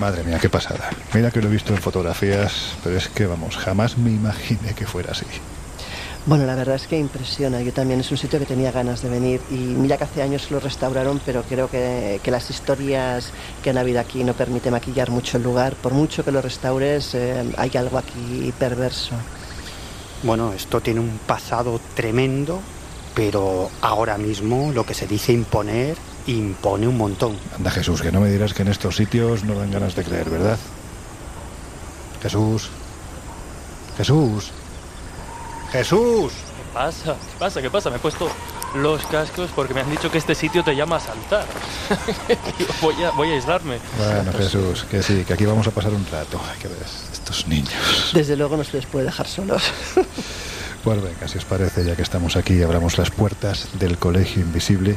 Madre mía, qué pasada. Mira que lo he visto en fotografías, pero es que, vamos, jamás me imaginé que fuera así. Bueno, la verdad es que impresiona. Yo también es un sitio que tenía ganas de venir y mira que hace años lo restauraron, pero creo que, que las historias que han habido aquí no permiten maquillar mucho el lugar. Por mucho que lo restaures, eh, hay algo aquí perverso. Bueno, esto tiene un pasado tremendo, pero ahora mismo lo que se dice imponer, impone un montón. Anda Jesús, que no me dirás que en estos sitios no dan ganas de creer, ¿verdad? Jesús. Jesús. Jesús. ¿Qué pasa? ¿Qué pasa? ¿Qué pasa? Me he puesto los cascos porque me han dicho que este sitio te llama a saltar. voy, a, voy a aislarme. Bueno, Jesús, que sí, que aquí vamos a pasar un rato. Hay que ver estos niños. Desde luego no se les puede dejar solos. Pues venga, si os parece, ya que estamos aquí, abramos las puertas del Colegio Invisible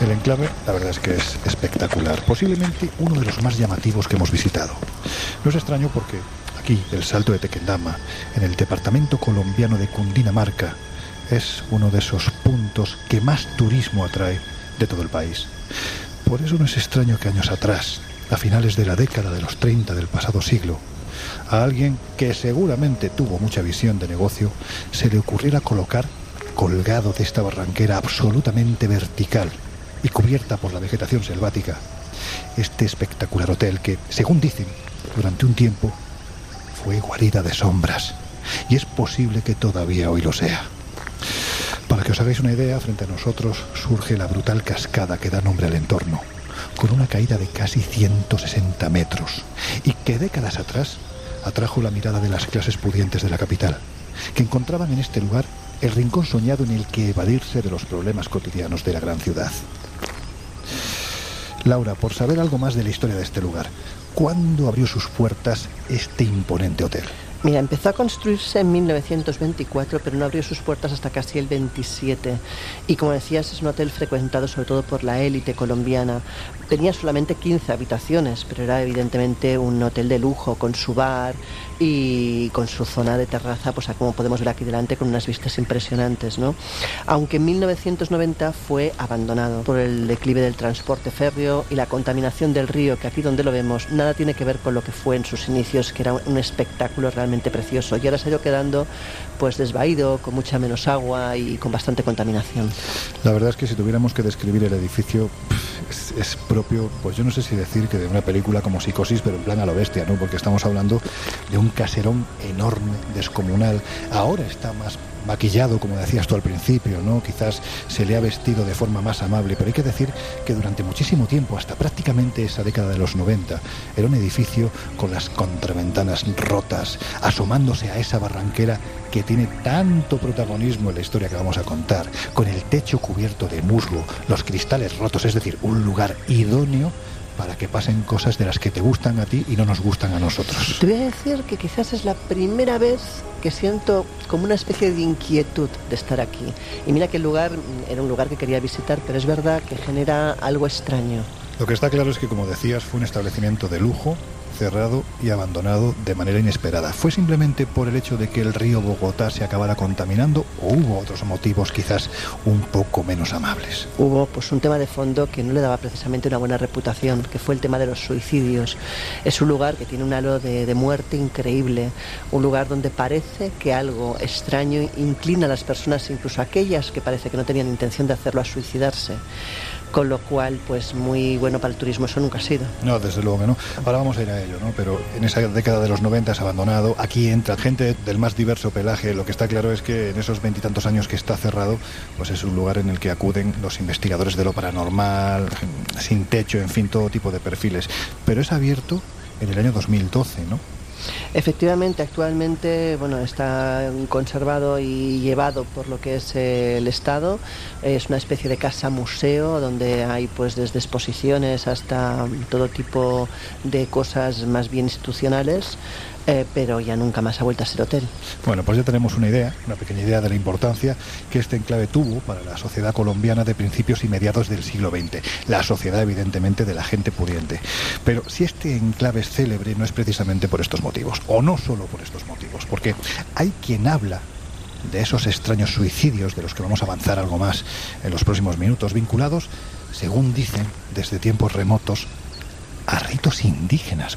El enclave, la verdad es que es espectacular, posiblemente uno de los más llamativos que hemos visitado. No es extraño porque aquí, el Salto de Tequendama, en el departamento colombiano de Cundinamarca, es uno de esos puntos que más turismo atrae de todo el país. Por eso no es extraño que años atrás, a finales de la década de los 30 del pasado siglo, a alguien que seguramente tuvo mucha visión de negocio, se le ocurriera colocar colgado de esta barranquera absolutamente vertical y cubierta por la vegetación selvática, este espectacular hotel que, según dicen, durante un tiempo fue guarida de sombras y es posible que todavía hoy lo sea. Para que os hagáis una idea, frente a nosotros surge la brutal cascada que da nombre al entorno, con una caída de casi 160 metros y que décadas atrás atrajo la mirada de las clases pudientes de la capital, que encontraban en este lugar el rincón soñado en el que evadirse de los problemas cotidianos de la gran ciudad. Laura, por saber algo más de la historia de este lugar, ¿cuándo abrió sus puertas este imponente hotel? Mira, empezó a construirse en 1924, pero no abrió sus puertas hasta casi el 27. Y como decías, es un hotel frecuentado sobre todo por la élite colombiana. Tenía solamente 15 habitaciones, pero era evidentemente un hotel de lujo, con su bar y con su zona de terraza, pues como podemos ver aquí delante, con unas vistas impresionantes, ¿no? Aunque en 1990 fue abandonado por el declive del transporte férreo y la contaminación del río, que aquí donde lo vemos, nada tiene que ver con lo que fue en sus inicios, que era un espectáculo realmente precioso. Y ahora se ha ido quedando pues desvaído, con mucha menos agua y con bastante contaminación. La verdad es que si tuviéramos que describir el edificio es, es, propio, pues yo no sé si decir que de una película como Psicosis, pero en plan a lo bestia, ¿no? Porque estamos hablando de un caserón enorme, descomunal. Ahora está más maquillado, como decías tú al principio, ¿no? Quizás se le ha vestido de forma más amable, pero hay que decir que durante muchísimo tiempo, hasta prácticamente esa década de los 90, era un edificio con las contraventanas rotas, asomándose a esa barranquera que tiene tanto protagonismo en la historia que vamos a contar, con el techo cubierto de musgo, los cristales rotos, es decir, un lugar idóneo para que pasen cosas de las que te gustan a ti y no nos gustan a nosotros. Te voy a decir que quizás es la primera vez que siento como una especie de inquietud de estar aquí. Y mira que el lugar era un lugar que quería visitar, pero es verdad que genera algo extraño. Lo que está claro es que, como decías, fue un establecimiento de lujo, cerrado y abandonado de manera inesperada. ¿Fue simplemente por el hecho de que el río Bogotá se acabara contaminando o hubo otros motivos quizás un poco menos amables? Hubo pues un tema de fondo que no le daba precisamente una buena reputación, que fue el tema de los suicidios. Es un lugar que tiene un halo de, de muerte increíble, un lugar donde parece que algo extraño inclina a las personas, incluso aquellas que parece que no tenían intención de hacerlo, a suicidarse con lo cual pues muy bueno para el turismo eso nunca ha sido. No, desde luego que no. Ahora vamos a ir a ello, ¿no? Pero en esa década de los 90 es abandonado, aquí entra gente del más diverso pelaje, lo que está claro es que en esos veintitantos años que está cerrado, pues es un lugar en el que acuden los investigadores de lo paranormal, sin techo, en fin, todo tipo de perfiles. Pero es abierto en el año 2012, ¿no? Efectivamente, actualmente bueno, está conservado y llevado por lo que es el Estado. Es una especie de casa museo donde hay pues desde exposiciones hasta todo tipo de cosas más bien institucionales. Eh, pero ya nunca más ha vuelto a ser hotel. Bueno, pues ya tenemos una idea, una pequeña idea de la importancia que este enclave tuvo para la sociedad colombiana de principios y mediados del siglo XX, la sociedad evidentemente de la gente pudiente. Pero si este enclave es célebre no es precisamente por estos motivos, o no solo por estos motivos, porque hay quien habla de esos extraños suicidios de los que vamos a avanzar algo más en los próximos minutos, vinculados, según dicen, desde tiempos remotos, a ritos indígenas.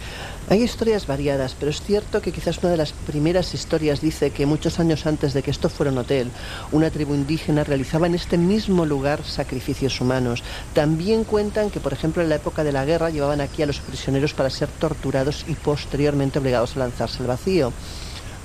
Hay historias variadas, pero es cierto que quizás una de las primeras historias dice que muchos años antes de que esto fuera un hotel, una tribu indígena realizaba en este mismo lugar sacrificios humanos. También cuentan que, por ejemplo, en la época de la guerra llevaban aquí a los prisioneros para ser torturados y posteriormente obligados a lanzarse al vacío.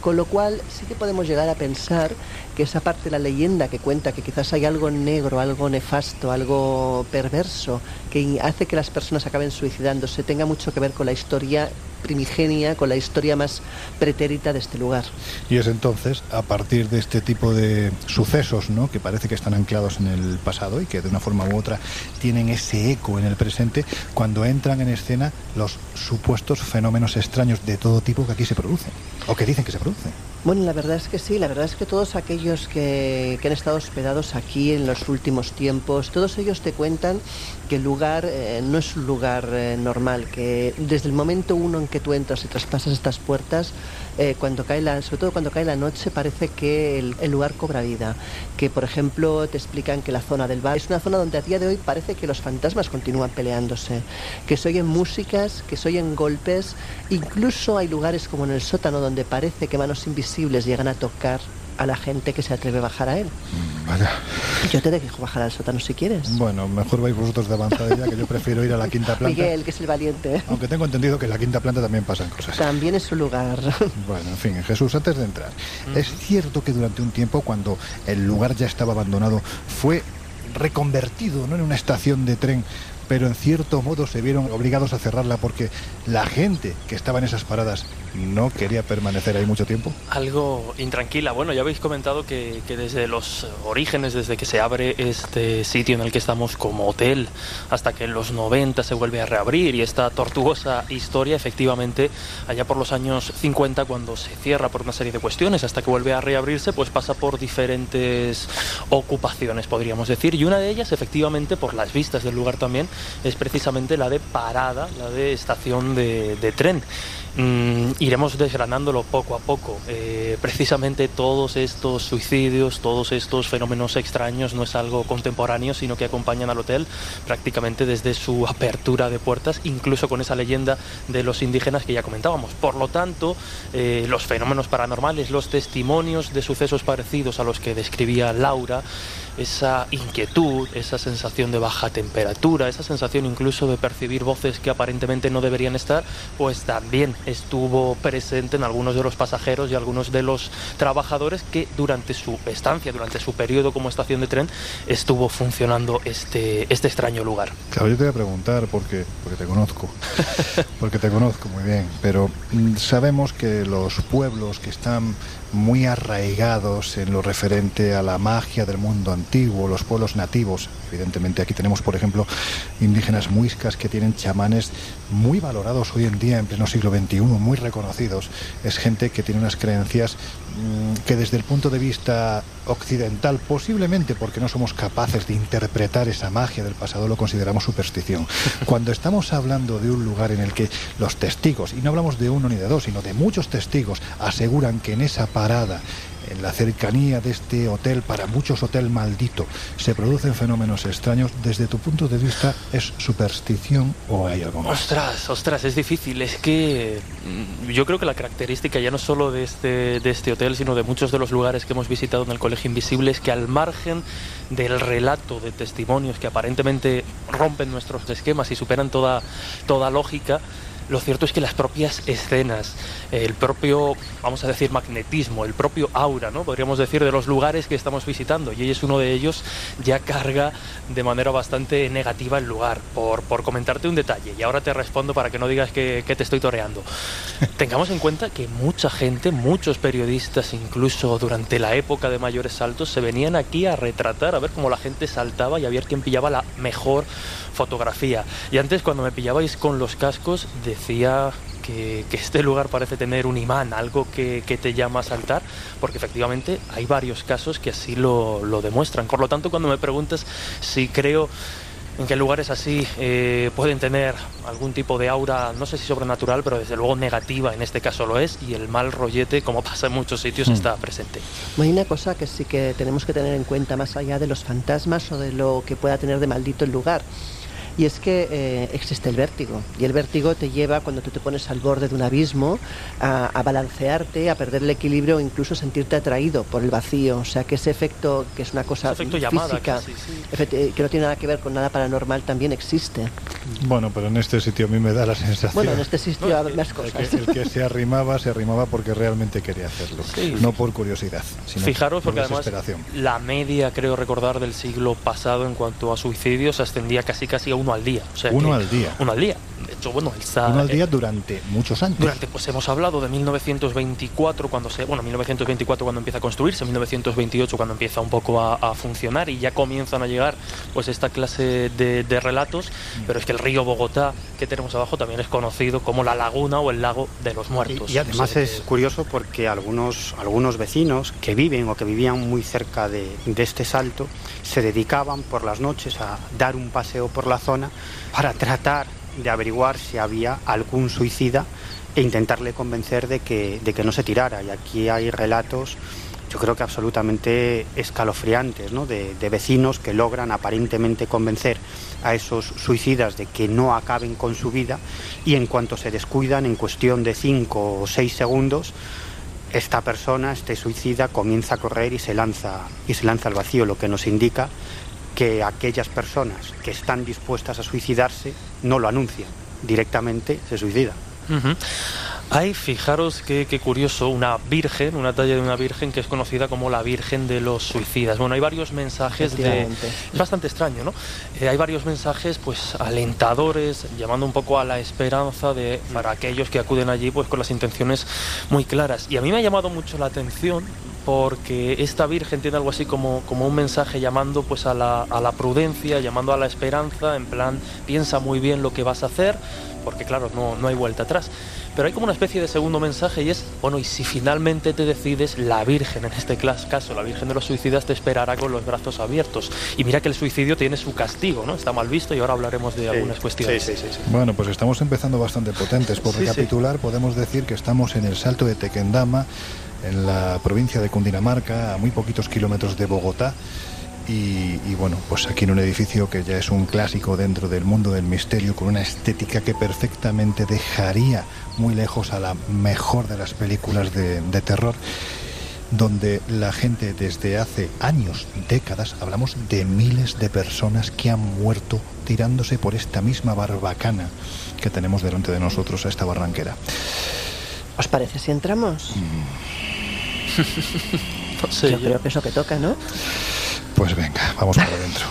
Con lo cual sí que podemos llegar a pensar que esa parte de la leyenda que cuenta que quizás hay algo negro, algo nefasto, algo perverso, que hace que las personas acaben suicidándose, tenga mucho que ver con la historia primigenia, con la historia más pretérita de este lugar. Y es entonces, a partir de este tipo de sucesos, ¿no? que parece que están anclados en el pasado y que de una forma u otra tienen ese eco en el presente, cuando entran en escena los supuestos fenómenos extraños de todo tipo que aquí se producen, o que dicen que se producen. Bueno, la verdad es que sí, la verdad es que todos aquellos que, han estado hospedados aquí en los últimos tiempos, todos ellos te cuentan que el lugar eh, no es un lugar eh, normal, que desde el momento uno en que tú entras y traspasas estas puertas, eh, cuando cae la, sobre todo cuando cae la noche, parece que el, el, lugar cobra vida. Que, por ejemplo, te explican que la zona del bar es una zona donde a día de hoy parece que los fantasmas continúan peleándose, que se oyen músicas, que se oyen golpes, incluso hay lugares como en el sótano donde parece que manos invisibles llegan a tocar a la gente que se atreve a bajar a él. Vaya. Yo te dejo bajar al sótano si quieres. Bueno, mejor vais vosotros de avanzada ya, que yo prefiero ir a la quinta planta. Miguel, que es el valiente. Aunque tengo entendido que en la quinta planta también pasan cosas. También es su lugar. Bueno, en fin, Jesús, antes de entrar, es cierto que durante un tiempo, cuando el lugar ya estaba abandonado, fue reconvertido ¿no? en una estación de tren pero en cierto modo se vieron obligados a cerrarla porque la gente que estaba en esas paradas no quería permanecer ahí mucho tiempo. Algo intranquila. Bueno, ya habéis comentado que, que, desde los orígenes, desde que se abre este sitio en el que estamos como hotel, hasta que en los 90 se vuelve a reabrir y esta tortuosa historia, efectivamente, allá por los años 50, cuando se cierra por una serie de cuestiones, hasta que vuelve a reabrirse, pues pasa por diferentes ocupaciones, podríamos decir, y una de ellas, efectivamente, por las vistas del lugar también, es precisamente la de parada, la de estación de, tren. Mm, iremos desgranándolo poco a poco. Eh, precisamente todos estos suicidios, todos estos fenómenos extraños no es algo contemporáneo, sino que acompañan al hotel prácticamente desde su apertura de puertas, incluso con esa leyenda de los indígenas que ya comentábamos. Por lo tanto, eh, los fenómenos paranormales, los testimonios de sucesos parecidos a los que describía Laura, esa inquietud, esa sensación de baja temperatura, esa sensación incluso de percibir voces que aparentemente no deberían estar, pues también estuvo presente en algunos de los pasajeros y algunos de los trabajadores que durante su estancia, durante su periodo como estación de tren, estuvo funcionando este, este extraño lugar. Claro, yo te voy a preguntar porque, porque te conozco, porque te conozco muy bien, pero sabemos que los pueblos que están muy arraigados en lo referente a la magia del mundo antiguo, los pueblos nativos. Evidentemente aquí tenemos, por ejemplo, indígenas muiscas que tienen chamanes muy valorados hoy en día en pleno siglo XXI, muy reconocidos. Es gente que tiene unas creencias que desde el punto de vista occidental, posiblemente porque no somos capaces de interpretar esa magia del pasado, lo consideramos superstición. Cuando estamos hablando de un lugar en el que los testigos, y no hablamos de uno ni de dos, sino de muchos testigos, aseguran que en esa parada en la cercanía de este hotel, para muchos hotel maldito, se producen fenómenos extraños, desde tu punto de vista, ¿es superstición o hay algo más? Ostras, ostras, es difícil. Es que mm, yo creo que la característica ya no solo de este, de este hotel, sino de muchos de los lugares que hemos visitado en el Colegio Invisible es que al margen del relato de testimonios que aparentemente rompen nuestros esquemas y superan toda, toda lógica, lo cierto es que las propias escenas, el propio, vamos a decir, magnetismo, el propio aura, ¿no? Podríamos decir, de los lugares que estamos visitando, y ella es uno de ellos, ya carga de manera bastante negativa el lugar, por, por comentarte un detalle, y ahora te respondo para que no digas que, que te estoy toreando. Tengamos en cuenta que mucha gente, muchos periodistas, incluso durante la época de mayores saltos, se venían aquí a retratar, a ver cómo la gente saltaba y a ver quién pillaba la mejor fotografía. Y antes, cuando me pillabais con los cascos, decía que, que, este lugar parece tener un imán, algo que, que, te llama a saltar, porque efectivamente hay varios casos que así lo, lo demuestran. Por lo tanto, cuando me preguntas si creo en que lugares así eh, pueden tener algún tipo de aura, no sé si sobrenatural, pero desde luego negativa, en este caso lo es, y el mal rollete, como pasa en muchos sitios, mm. está presente. Hay una cosa que sí que tenemos que tener en cuenta más allá de los fantasmas o de lo que pueda tener de maldito el lugar y es que eh, existe el vértigo. Y el vértigo te lleva, cuando tú te pones al borde de un abismo, a, a balancearte, a perder el equilibrio o incluso sentirte atraído por el vacío. O sea, que ese efecto, que es una cosa física, llamada, casi, sí. que no tiene nada que ver con nada paranormal, también existe. Bueno, pero en este sitio a mí me da la sensación... Bueno, en este sitio no, hay más cosas. El que, el que, se arrimaba, se arrimaba porque realmente quería hacerlo. Sí. No por curiosidad, sino Fijaros, por porque además la media, creo recordar, del siglo pasado en cuanto a suicidios ascendía casi casi a uno al día. O sea uno al día. Uno al día. De hecho, bueno, está, uno al día eh, durante muchos años. Durante, pues hemos hablado de 1924 cuando se, bueno, 1924 cuando empieza a construirse, 1928 cuando empieza un poco a, a funcionar y ya comienzan a llegar pues esta clase de, de relatos, mm. pero es que el río Bogotá que tenemos abajo también es conocido como la laguna o el lago de los muertos. Y, y además no sé, es curioso porque algunos, algunos vecinos que viven o que vivían muy cerca de, de este salto se dedicaban por las noches a dar un paseo por la zona para tratar de averiguar si había algún suicida e intentarle convencer de que, de que no se tirara. Y aquí hay relatos, yo creo que absolutamente escalofriantes, ¿no? de, de vecinos que logran aparentemente convencer a esos suicidas de que no acaben con su vida y en cuanto se descuidan, en cuestión de cinco o seis segundos, esta persona, este suicida, comienza a correr y se lanza y se lanza al vacío, lo que nos indica que aquellas personas que están dispuestas a suicidarse no lo anuncian, directamente se suicidan. -huh. Hay, fijaros qué curioso, una virgen, una talla de una virgen que es conocida como la Virgen de los Suicidas. Bueno, hay varios mensajes de... Es bastante extraño, ¿no? Eh, hay varios mensajes, pues, alentadores, llamando un poco a la esperanza de para aquellos que acuden allí, pues, con las intenciones muy claras. Y a mí me ha llamado mucho la atención porque esta Virgen tiene algo así como, como un mensaje llamando pues a la, a la prudencia, llamando a la esperanza, en plan, piensa muy bien lo que vas a hacer, porque claro, no, no hay vuelta atrás. Pero hay como una especie de segundo mensaje y es, bueno, y si finalmente te decides, la Virgen, en este caso, la Virgen de los Suicidas, te esperará con los brazos abiertos. Y mira que el suicidio tiene su castigo, ¿no? Está mal visto y ahora hablaremos de sí, algunas cuestiones. Sí, sí, sí, bueno, pues estamos empezando bastante potentes. Por recapitular, podemos decir que estamos en el Salto de Tequendama, en la provincia de Cundinamarca, a muy poquitos kilómetros de Bogotá. Y, y, bueno, pues aquí en un edificio que ya es un clásico dentro del mundo del misterio, con una estética que perfectamente dejaría muy lejos a la mejor de las películas de, de terror, donde la gente desde hace años, décadas, hablamos de miles de personas que han muerto tirándose por esta misma barbacana que tenemos delante de nosotros, a esta barranquera. ¿Os parece si entramos? Mm. no sé, yo, yo creo que eso que toca, ¿no? Pues venga, vamos para adentro.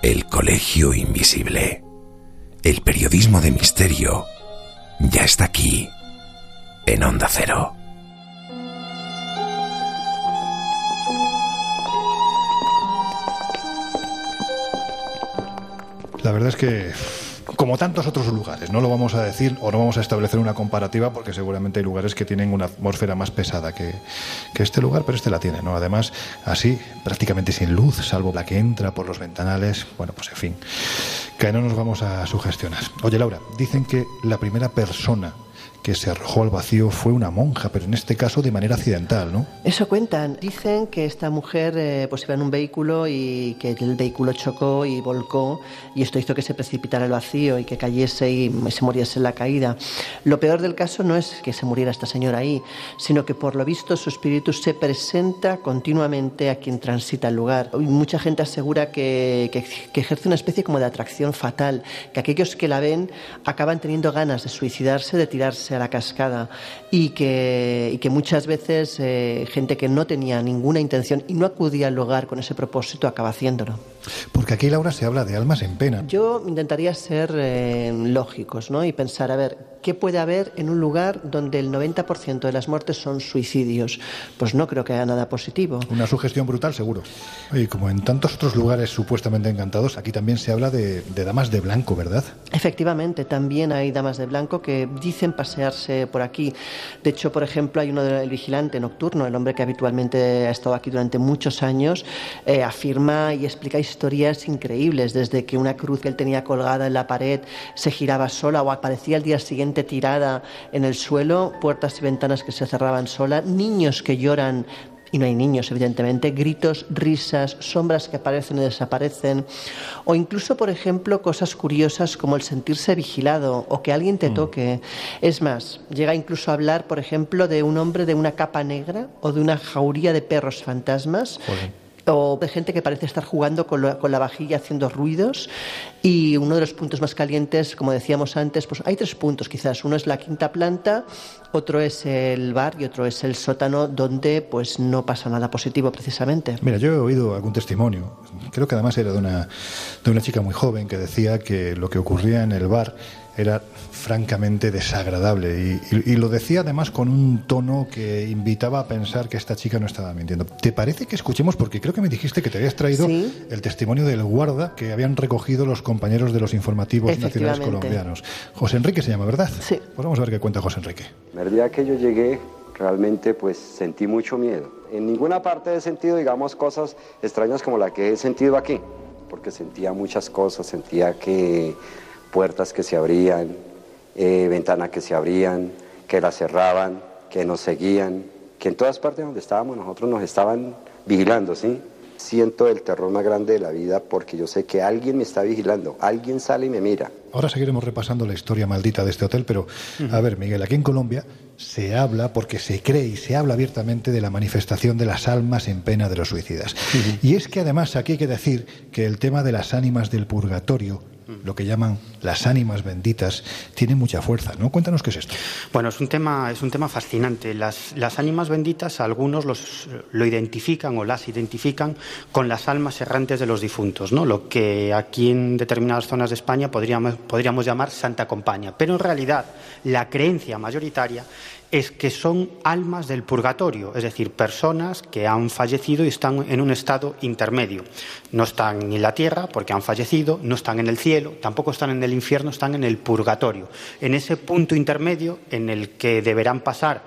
El Colegio Invisible. El periodismo de misterio ya está aquí, en Onda Cero. La verdad es que como tantos otros lugares. No lo vamos a decir o no vamos a establecer una comparativa porque seguramente hay lugares que tienen una atmósfera más pesada que, que este lugar, pero este la tiene, ¿no? Además, así, prácticamente sin luz, salvo la que entra por los ventanales. Bueno, pues en fin, que no nos vamos a sugestionar. Oye, Laura, dicen que la primera persona que se arrojó al vacío fue una monja, pero en este caso de manera accidental, ¿no? Eso cuentan. Dicen que esta mujer eh, pues iba en un vehículo y que el vehículo chocó y volcó y esto hizo que se precipitara al vacío y que cayese y se muriese en la caída. Lo peor del caso no es que se muriera esta señora ahí, sino que por lo visto su espíritu se presenta continuamente a quien transita el lugar. Y mucha gente asegura que, que, que ejerce una especie como de atracción fatal, que aquellos que la ven acaban teniendo ganas de suicidarse, de tirarse a la cascada y que, y que muchas veces eh, gente que no tenía ninguna intención y no acudía al lugar con ese propósito acaba haciéndolo. Porque aquí, Laura, se habla de almas en pena. Yo intentaría ser eh, lógicos ¿no? y pensar, a ver, ¿qué puede haber en un lugar donde el 90% de las muertes son suicidios? Pues no creo que haya nada positivo. Una sugestión brutal, seguro. Y como en tantos otros lugares supuestamente encantados, aquí también se habla de, de damas de blanco, ¿verdad? Efectivamente, también hay damas de blanco que dicen pasearse por aquí. De hecho, por ejemplo, hay uno del vigilante nocturno, el hombre que habitualmente ha estado aquí durante muchos años, eh, afirma y explica historias increíbles, desde que una cruz que él tenía colgada en la pared se giraba sola o aparecía al día siguiente tirada en el suelo, puertas y ventanas que se cerraban sola, niños que lloran y no hay niños, evidentemente, gritos, risas, sombras que aparecen y desaparecen, o incluso, por ejemplo, cosas curiosas como el sentirse vigilado o que alguien te toque. Es más, llega incluso a hablar, por ejemplo, de un hombre de una capa negra o de una jauría de perros fantasmas o de gente que parece estar jugando con, lo, con, la vajilla haciendo ruidos y uno de los puntos más calientes, como decíamos antes, pues hay tres puntos quizás. Uno es la quinta planta, otro es el bar y otro es el sótano donde pues no pasa nada positivo precisamente. Mira, yo he oído algún testimonio, creo que además era de una, de una chica muy joven que decía que lo que ocurría en el bar era francamente desagradable y, y, y, lo decía además con un tono que invitaba a pensar que esta chica no estaba mintiendo. ¿Te parece que escuchemos? Porque creo que me dijiste que te habías traído ¿Sí? el testimonio del guarda que habían recogido los compañeros de los informativos nacionales colombianos. José Enrique se llama, ¿verdad? Sí. Pues vamos a ver qué cuenta José Enrique. El día que yo llegué, realmente pues sentí mucho miedo. En ninguna parte he sentido, digamos, cosas extrañas como la que he sentido aquí, porque sentía muchas cosas, sentía que puertas que se abrían, eh, ventanas que se abrían, que las cerraban, que nos seguían, que en todas partes donde estábamos nosotros nos estaban vigilando, ¿sí? Siento el terror más grande de la vida porque yo sé que alguien me está vigilando, alguien sale y me mira. Ahora seguiremos repasando la historia maldita de este hotel, pero a ver, Miguel, aquí en Colombia se habla, porque se cree y se habla abiertamente de la manifestación de las almas en pena de los suicidas. Uh -huh. Y es que además aquí hay que decir que el tema de las ánimas del purgatorio lo que llaman las ánimas benditas, tiene mucha fuerza, ¿no? Cuéntanos qué es esto. Bueno, es un tema, es un tema fascinante. Las, las ánimas benditas, algunos los, lo identifican o las identifican con las almas errantes de los difuntos, ¿no? Lo que aquí en determinadas zonas de España podríamos, podríamos llamar Santa Compaña. Pero en realidad, la creencia mayoritaria es que son almas del purgatorio, es decir, personas que han fallecido y están en un estado intermedio. No están en la tierra porque han fallecido, no están en el cielo, tampoco están en el infierno, están en el purgatorio, en ese punto intermedio en el que deberán pasar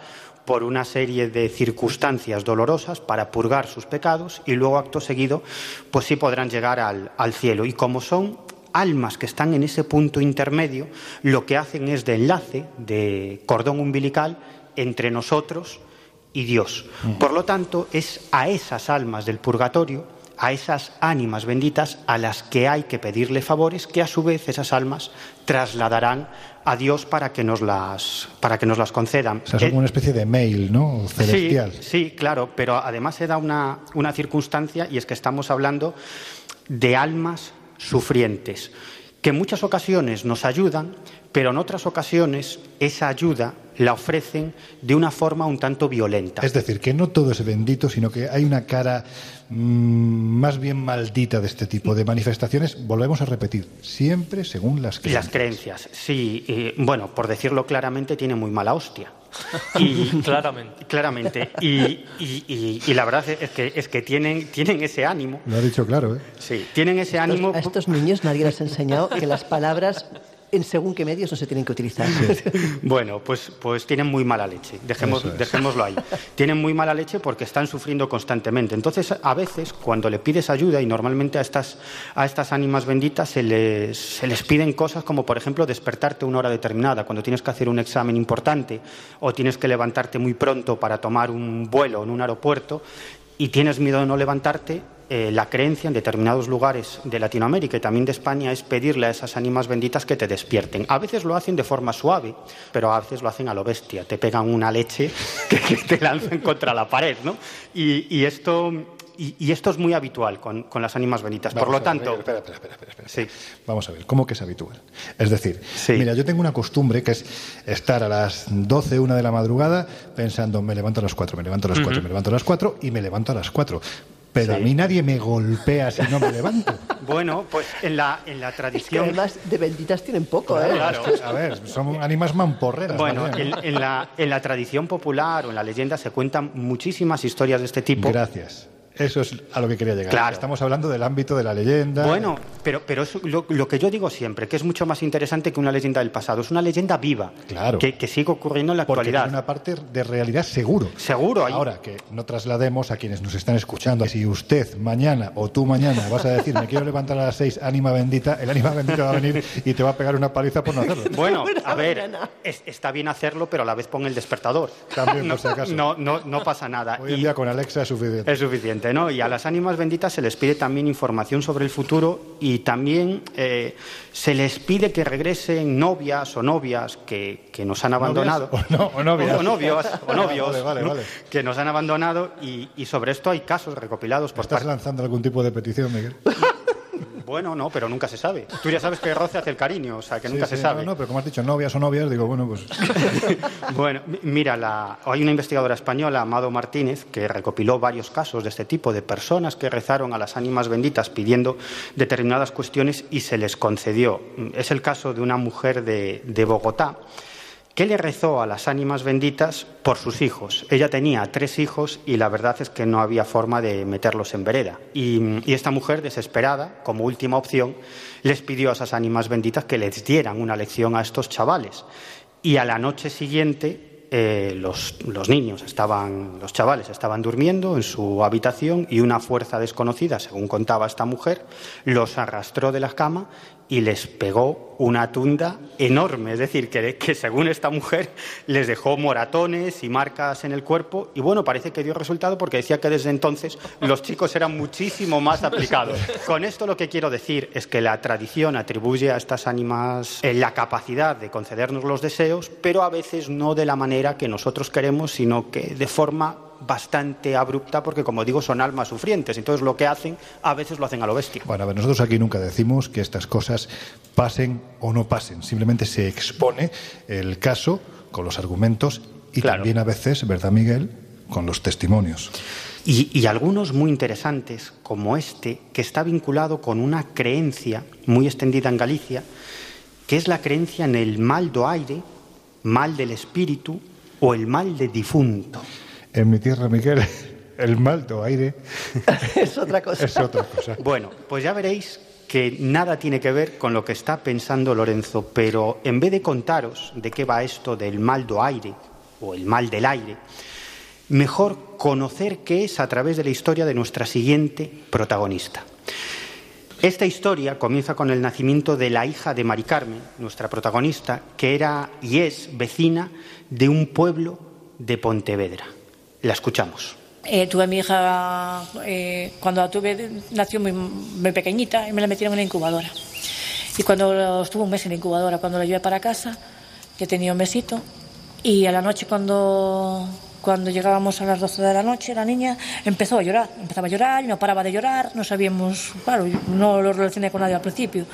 por una serie de circunstancias dolorosas para purgar sus pecados y luego acto seguido pues sí podrán llegar al, al cielo. Y como son almas que están en ese punto intermedio, lo que hacen es de enlace, de cordón umbilical entre nosotros y Dios. Por lo tanto, es a esas almas del purgatorio, a esas ánimas benditas a las que hay que pedirle favores, que a su vez esas almas trasladarán a Dios para que nos las, para que nos las concedan. O sea, es como una especie de mail, ¿no? Celestial. Sí, sí, claro, pero además se da una, una circunstancia y es que estamos hablando de almas sufrientes que en muchas ocasiones nos ayudan, pero en otras ocasiones esa ayuda la ofrecen de una forma un tanto violenta. Es decir, que no todo es bendito, sino que hay una cara mm, más bien maldita de este tipo de manifestaciones. Volvemos a repetir, siempre según las creencias. Las creencias, sí. eh, bueno, por decirlo claramente, tiene muy mala hostia. Y, Claramente. Claramente. Y, y- y- y la verdad es que, es que tienen, tienen ese ánimo. Lo ha dicho claro, ¿eh? Sí, tienen ese ánimo. A estos niños nadie les ha enseñado que las palabras en según qué medios no se tienen que utilizar. Bueno, pues, pues tienen muy mala leche, dejemos, es. dejémoslo ahí. Tienen muy mala leche porque están sufriendo constantemente. Entonces, a veces, cuando le pides ayuda, y normalmente a estas, a estas ánimas benditas se les, se les piden cosas como, por ejemplo, despertarte una hora determinada, cuando tienes que hacer un examen importante o tienes que levantarte muy pronto para tomar un vuelo en un aeropuerto y tienes miedo de no levantarte, eh, la creencia en determinados lugares de Latinoamérica y también de España es pedirle a esas ánimas benditas que te despierten. A veces lo hacen de forma suave, pero a veces lo hacen a lo bestia. Te pegan una leche que, te lanzan contra la pared, ¿no? Y esto, y, y esto es muy habitual con, con las ánimas benditas. Por lo ver, tanto, Espera, espera, espera, espera, espera. Sí. Vamos a ver, ¿cómo que es habitual? Es decir, Sí. mira, yo tengo una costumbre que es estar a las 12, una de la madrugada pensando, me levanto a las 4, me levanto a las 4, me levanto a las 4 y me levanto a las 4. Pero Sí. a mí nadie me golpea si no me levanto. bueno, pues en la, en la Que tradición... además de benditas tienen poco, ¿eh? Claro. A ver, son ánimas mamporreras. Bueno, en la, en la tradición popular o en la leyenda se cuentan muchísimas historias de este tipo. Gracias. Eso es a lo que quería llegar. Claro. Estamos hablando del ámbito de la leyenda. Bueno, pero, pero es lo, lo que yo digo siempre, que es mucho más interesante que una leyenda del pasado. Es una leyenda viva, Claro. que, que sigue ocurriendo en la porque actualidad. tiene una parte de realidad seguro. Seguro, hay- Ahora, que no traslademos a quienes nos están escuchando. Si usted mañana o tú mañana vas a decir, me quiero levantar a las seis, ánima bendita, el ánima bendita va a venir y te va a pegar una paliza por no hacerlo. Bueno, a ver, es- está bien hacerlo, pero a la vez pon el despertador. También, no, si acaso. No, no, no pasa nada. Hoy en Y- día con Alexa es suficiente. Es suficiente, ¿no? Y a las ánimas benditas se les pide también información sobre el futuro y también eh, se les pide que regresen novias o novias que, que nos han abandonado. ¿O no- o novias? O, novios, o novios, Vale, vale, ¿no? vale. que nos han abandonado y, y sobre esto hay casos recopilados por ¿Estás lanzando algún tipo de petición, Miguel? Bueno, no, pero nunca se sabe. Tú ya sabes que roce hace el cariño, o sea, que nunca Sí, se sabe. No, no, pero como has dicho, novias o novias, digo, bueno, pues Bueno, mi- mira, la- hay una investigadora española, Amado Martínez, que recopiló varios casos de este tipo, de personas que rezaron a las ánimas benditas pidiendo determinadas cuestiones y se les concedió. Es el caso de una mujer de, de Bogotá que le rezó a las ánimas benditas por sus hijos. Ella tenía tres hijos y la verdad es que no había forma de meterlos en vereda. Y, y esta mujer, desesperada, como última opción, les pidió a esas ánimas benditas que les dieran una lección a estos chavales. Y a la noche siguiente eh, los, los niños estaban, los chavales estaban durmiendo en su habitación y una fuerza desconocida, según contaba esta mujer, los arrastró de la cama y les pegó una tunda enorme. Es decir, que, según esta mujer les dejó moratones y marcas en el cuerpo. Y bueno, parece que dio resultado porque decía que desde entonces los chicos eran muchísimo más aplicados. Con esto lo que quiero decir es que la tradición atribuye a estas ánimas eh, la capacidad de concedernos los deseos, pero a veces no de la manera que nosotros queremos, sino que de forma bastante abrupta, porque como digo, son almas sufrientes. Entonces lo que hacen, a veces lo hacen a lo bestia. Bueno, a ver, nosotros aquí nunca decimos que estas cosas pasen o no pasen. Simplemente se expone el caso con los argumentos y Claro. también a veces, ¿verdad, Miguel? Con los testimonios. Y, y algunos muy interesantes, como este, que está vinculado con una creencia muy extendida en Galicia, que es la creencia en el mal do aire, mal del espíritu o el mal de difunto. En mi tierra, Miguel, el malto aire Es otra cosa. es otra cosa. Bueno, pues ya veréis que nada tiene que ver con lo que está pensando Lorenzo, pero en vez de contaros de qué va esto del mal do aire o el mal del aire, mejor conocer qué es a través de la historia de nuestra siguiente protagonista. Esta historia comienza con el nacimiento de la hija de Mari Carmen, nuestra protagonista, que era y es vecina de un pueblo de Pontevedra. La escuchamos. Eh, tuve a mi hija, eh, cuando la tuve, nació muy, muy pequeñita y me la metieron en la incubadora. Y cuando estuvo un mes en la incubadora, cuando la llevé para casa, que tenía un mesito, y a la noche cuando Cuando llegábamos a las 12 de la noche, la niña empezó a llorar, empezaba a llorar y no paraba de llorar, no sabíamos, claro, no lo relacioné con nadie al principio,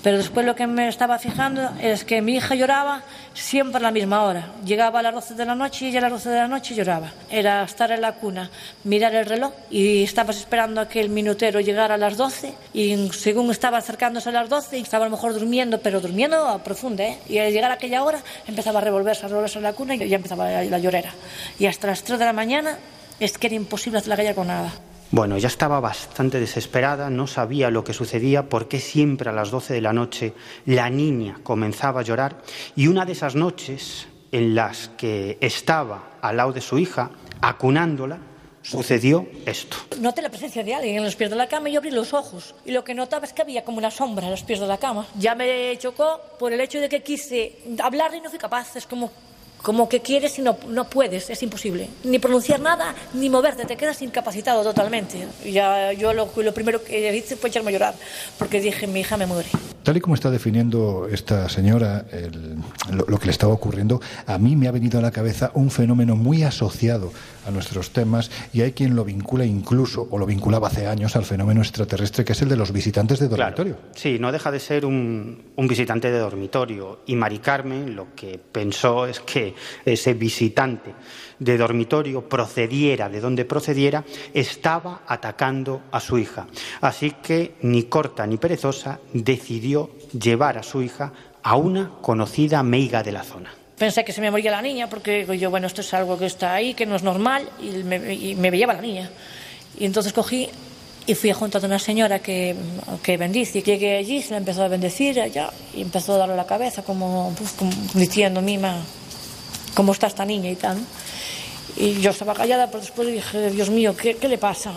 pero después lo que me estaba fijando es que mi hija lloraba siempre la misma hora. Llegaba a las 12 de la noche y ella a las 12 de la noche lloraba. Era estar en la cuna, mirar el reloj y estabas esperando a que el minutero llegara a las 12 y según estaba acercándose a las 12 estaba a lo mejor durmiendo, pero durmiendo a profunda, ¿eh? y al llegar a aquella hora empezaba a revolverse, a revolverse en la cuna y ya empezaba la, la llorera. Y hasta las 3 de la mañana es que era imposible hacer la calle con nada. Bueno, ya estaba bastante desesperada, no sabía lo que sucedía, porque siempre a las 12 de la noche la niña comenzaba a llorar y una de esas noches en las que estaba al lado de su hija, acunándola, sucedió esto. Noté la presencia de alguien en los pies de la cama y yo abrí los ojos. Y lo que notaba es que había como una sombra en los pies de la cama. Ya me chocó por el hecho de que quise hablar y no fui capaz. Es como como que quieres y no, no puedes, es imposible. Ni pronunciar nada, ni moverte, te quedas incapacitado totalmente. Ya, yo lo, lo primero que hice fue echarme a llorar, porque dije, mi hija me muere. Tal y como está definiendo esta señora el, lo, lo, que le estaba ocurriendo, a mí me ha venido a la cabeza un fenómeno muy asociado a nuestros temas y hay quien lo vincula incluso, o lo vinculaba hace años, al fenómeno extraterrestre, que es el de los visitantes de dormitorio. Claro. Sí, no deja de ser un, un visitante de dormitorio. Y Mari Carmen lo que pensó es que ese visitante de dormitorio procediera de donde procediera, estaba atacando a su hija. Así que ni corta ni perezosa decidió llevar a su hija a una conocida meiga de la zona. Pensé que se me moría la niña porque yo, bueno, esto es algo que está ahí, que no es normal, y me, y me veía la niña. Y entonces cogí y fui junto a una señora que, que bendice. Y llegué allí, se la empezó a bendecir allá, y empezó a darle la cabeza como, pues, como diciendo, mima, ¿cómo está esta niña y tal? Y yo estaba callada, pero después dije, Dios mío, ¿qué, ¿qué, le pasa?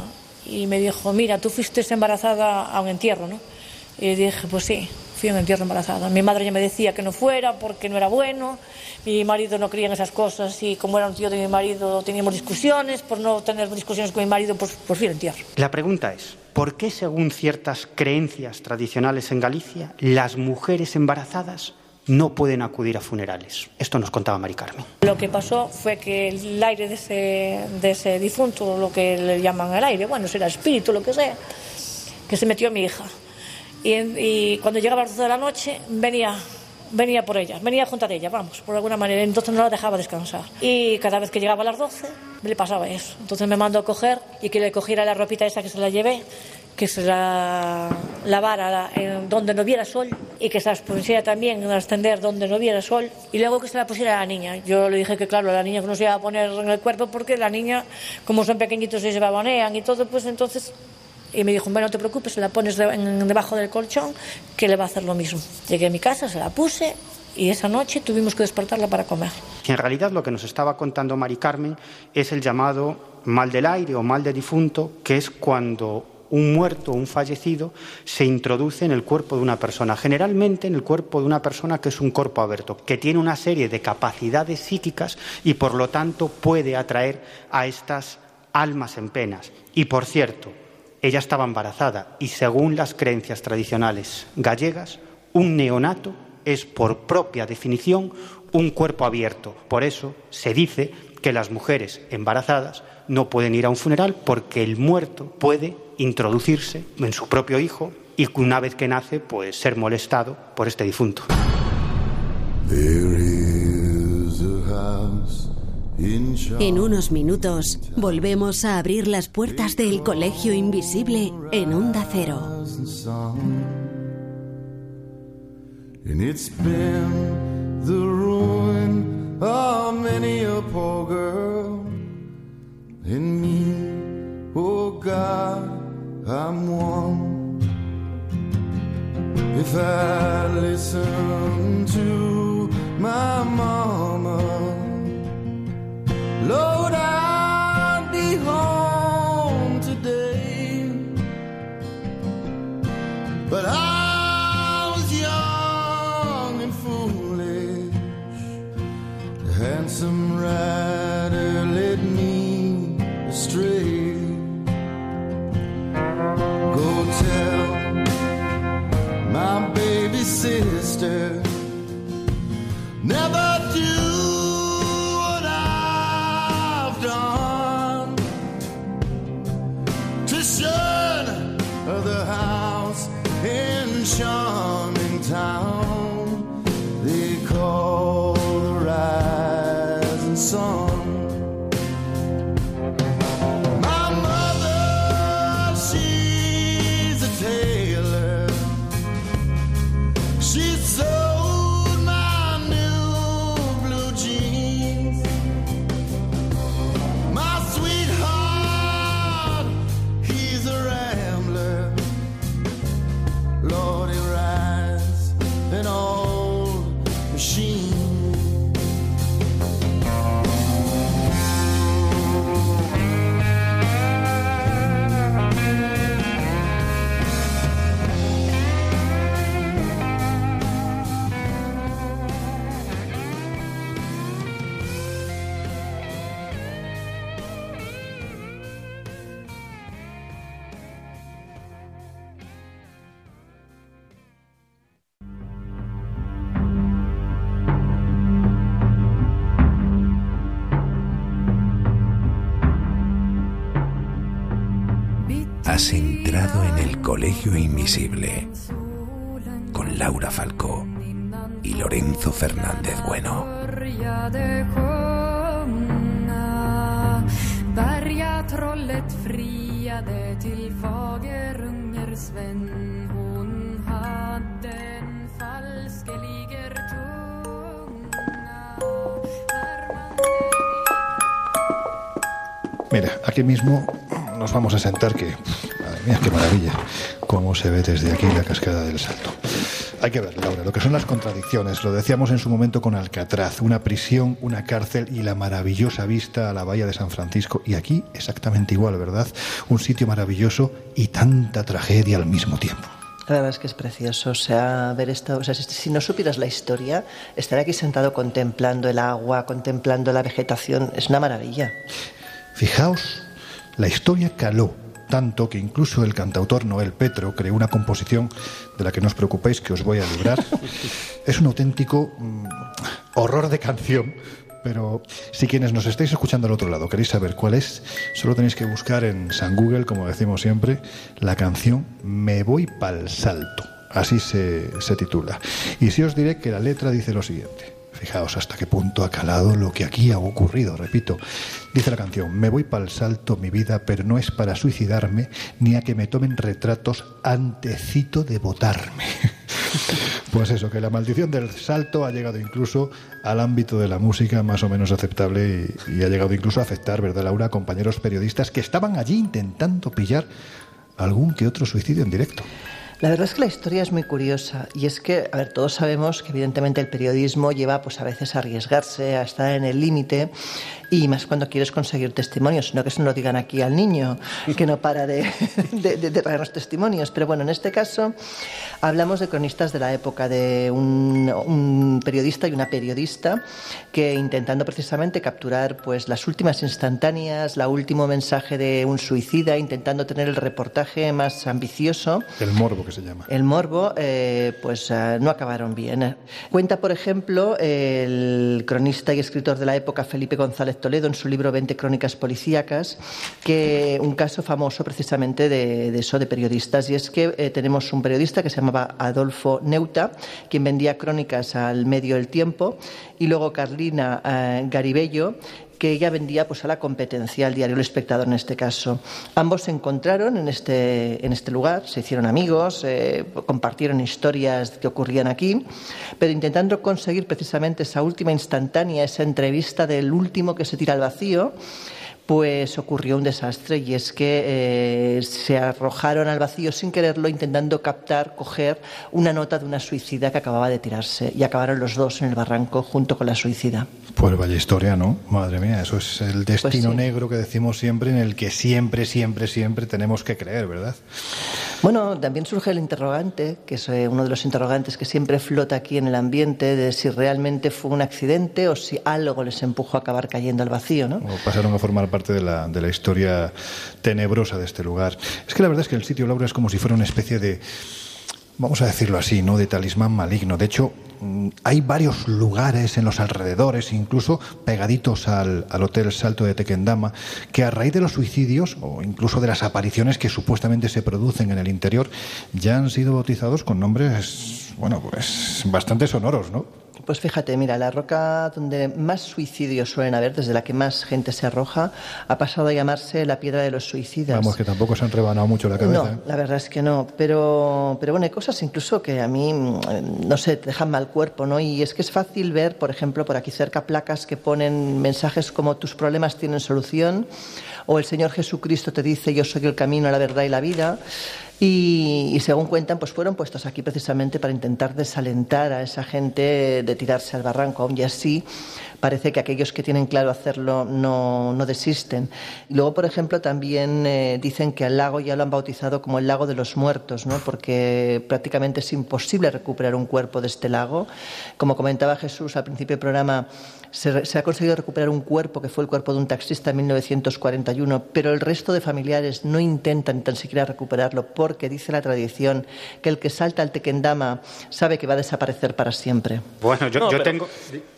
Y me dijo, mira, tú fuiste embarazada a un entierro, ¿no? Y dije, pues sí, fui a un entierro embarazada. Mi madre ya me decía que no fuera porque no era bueno, mi marido no creía en esas cosas y como era un tío de mi marido teníamos discusiones, por no tener discusiones con mi marido, pues, pues fui al entierro. La pregunta es, ¿por qué según ciertas creencias tradicionales en Galicia, las mujeres embarazadas no pueden acudir a funerales. Esto nos contaba Mari Carmen. Lo que pasó fue que el aire de ese, de ese difunto, lo que le llaman el aire, bueno, será espíritu, lo que sea, que se metió a mi hija. Y, cuando llegaba a las 12 de la noche, venía venía por ella, venía junto a ella, vamos, por alguna manera. Entonces no la dejaba descansar. Y cada vez que llegaba a las 12, le pasaba eso. Entonces me mandó a coger y que le cogiera la ropita esa que se la llevé, que se la lavara en donde no viera sol y que se la pusiera también a extender donde no viera sol y luego que se la pusiera a la niña. Yo le dije que claro, la niña no se iba a poner en el cuerpo porque la niña, como son pequeñitos y se babonean y todo, pues entonces y me dijo, bueno, no te preocupes, se la pones de, en, debajo del colchón, que le va a hacer lo mismo. Llegué a mi casa, se la puse y esa noche tuvimos que despertarla para comer. En realidad lo que nos estaba contando Mari Carmen es el llamado mal del aire o mal de difunto, que es cuando un muerto un fallecido se introduce en el cuerpo de una persona, generalmente en el cuerpo de una persona que es un cuerpo abierto, que tiene una serie de capacidades psíquicas y por lo tanto puede atraer a estas almas en penas. Y por cierto, ella estaba embarazada y según las creencias tradicionales gallegas, un neonato es por propia definición un cuerpo abierto. Por eso se dice que las mujeres embarazadas no pueden ir a un funeral porque el muerto puede introducirse en su propio hijo y una vez que nace, pues ser molestado por este difunto. En unos minutos volvemos a abrir las puertas del Colegio Invisible en Onda Cero. I'm one. if I listen to my mama. Lord, I'd be home today, but I was young and foolish, handsome. Invisible con Laura Falcó y Lorenzo Fernández Bueno. Mira, aquí mismo nos vamos a sentar que, madre mía, qué maravilla, cómo se ve desde aquí la cascada del Salto. Hay que ver, Laura, lo que son las contradicciones. Lo decíamos en su momento con Alcatraz, una prisión, una cárcel y la maravillosa vista a la bahía de San Francisco. Y aquí exactamente igual, ¿verdad? Un sitio maravilloso y tanta tragedia al mismo tiempo. La verdad es que es precioso, o sea, ver esto, o sea, si, si no supieras la historia, estar aquí sentado contemplando el agua, contemplando la vegetación, es una maravilla. Fijaos, la historia caló tanto que incluso el cantautor Noel Petro creó una composición de la que no os preocupéis que os voy a librar. es un auténtico mm, horror de canción, pero si quienes nos estáis escuchando al otro lado queréis saber cuál es, solo tenéis que buscar en San Google, como decimos siempre, la canción Me voy pa'l salto. Así se, se titula. Y si os diré que la letra dice lo siguiente. Fijaos hasta qué punto ha calado lo que aquí ha ocurrido, repito. Dice la canción, me voy para el salto mi vida, pero no es para suicidarme ni a que me tomen retratos antecito de votarme. Pues eso, que la maldición del salto ha llegado incluso al ámbito de la música más o menos aceptable y, ha llegado incluso a afectar, ¿verdad, Laura?, a compañeros periodistas que estaban allí intentando pillar algún que otro suicidio en directo. La verdad es que la historia es muy curiosa y es que, a ver, todos sabemos que evidentemente el periodismo lleva pues a veces a arriesgarse, a estar en el límite y más cuando quieres conseguir testimonios, no que se lo digan aquí al niño, que no para de, de, de, de traernos testimonios. Pero bueno, en este caso hablamos de cronistas de la época, de un, un periodista y una periodista que intentando precisamente capturar pues las últimas instantáneas, la último mensaje de un suicida, intentando tener el reportaje más ambicioso. El morbo que se llama. El morbo, eh, pues uh, no acabaron bien. Cuenta, por ejemplo, el cronista y escritor de la época, Felipe González Toledo, en su libro 20 crónicas policíacas, que un caso famoso precisamente de, eso, de periodistas, y es que eh, tenemos un periodista que se llamaba Adolfo Neuta, quien vendía crónicas al medio del tiempo, y luego Carlina eh, Garibello, que ella vendía pues, a la competencia, al diario El Espectador en este caso. Ambos se encontraron en este, en este lugar, se hicieron amigos, eh, compartieron historias que ocurrían aquí, pero intentando conseguir precisamente esa última instantánea, esa entrevista del último que se tira al vacío, pues ocurrió un desastre y es que eh, se arrojaron al vacío sin quererlo intentando captar, coger una nota de una suicida que acababa de tirarse y acabaron los dos en el barranco junto con la suicida. Pues vaya historia, ¿no? Madre mía, eso es el destino Pues sí. negro que decimos siempre, en el que siempre, siempre, siempre tenemos que creer, ¿verdad? Bueno, también surge el interrogante, que es eh, uno de los interrogantes que siempre flota aquí en el ambiente, de si realmente fue un accidente o si algo les empujó a acabar cayendo al vacío, ¿no? O pasaron a formar parte de la, de la historia tenebrosa de este lugar. Es que la verdad es que el sitio Laura es como si fuera una especie de, vamos a decirlo así, ¿no? De talismán maligno. De hecho, mm, hay varios lugares en los alrededores, incluso pegaditos al, al Hotel Salto de Tequendama, que a raíz de los suicidios o incluso de las apariciones que supuestamente se producen en el interior, ya han sido bautizados con nombres, bueno, pues bastante sonoros, ¿no? Pues fíjate, mira, la roca donde más suicidios suelen haber, desde la que más gente se arroja, ha pasado a llamarse la piedra de los suicidas. Vamos, que tampoco se han rebanado mucho la cabeza. No, ¿eh? la verdad es que no. Pero, pero bueno, hay cosas incluso que a mí, mm, no sé, te dejan mal cuerpo, ¿no? Y es que es fácil ver, por ejemplo, por aquí cerca placas que ponen mensajes como tus problemas tienen solución o el Señor Jesucristo te dice yo soy el camino, la verdad y la vida. Y, según cuentan, pues fueron puestos aquí precisamente para intentar desalentar a esa gente de tirarse al barranco. Aún y así, parece que aquellos que tienen claro hacerlo no, no desisten. Luego, por ejemplo, también eh, dicen que al lago ya lo han bautizado como el lago de los muertos, ¿no? porque prácticamente es imposible recuperar un cuerpo de este lago. Como comentaba Jesús al principio del programa, se, ha conseguido recuperar un cuerpo que fue el cuerpo de un taxista en 1941, pero el resto de familiares no intentan tan siquiera recuperarlo porque dice la tradición que el que salta al tequendama sabe que va a desaparecer para siempre. Bueno, yo, yo tengo...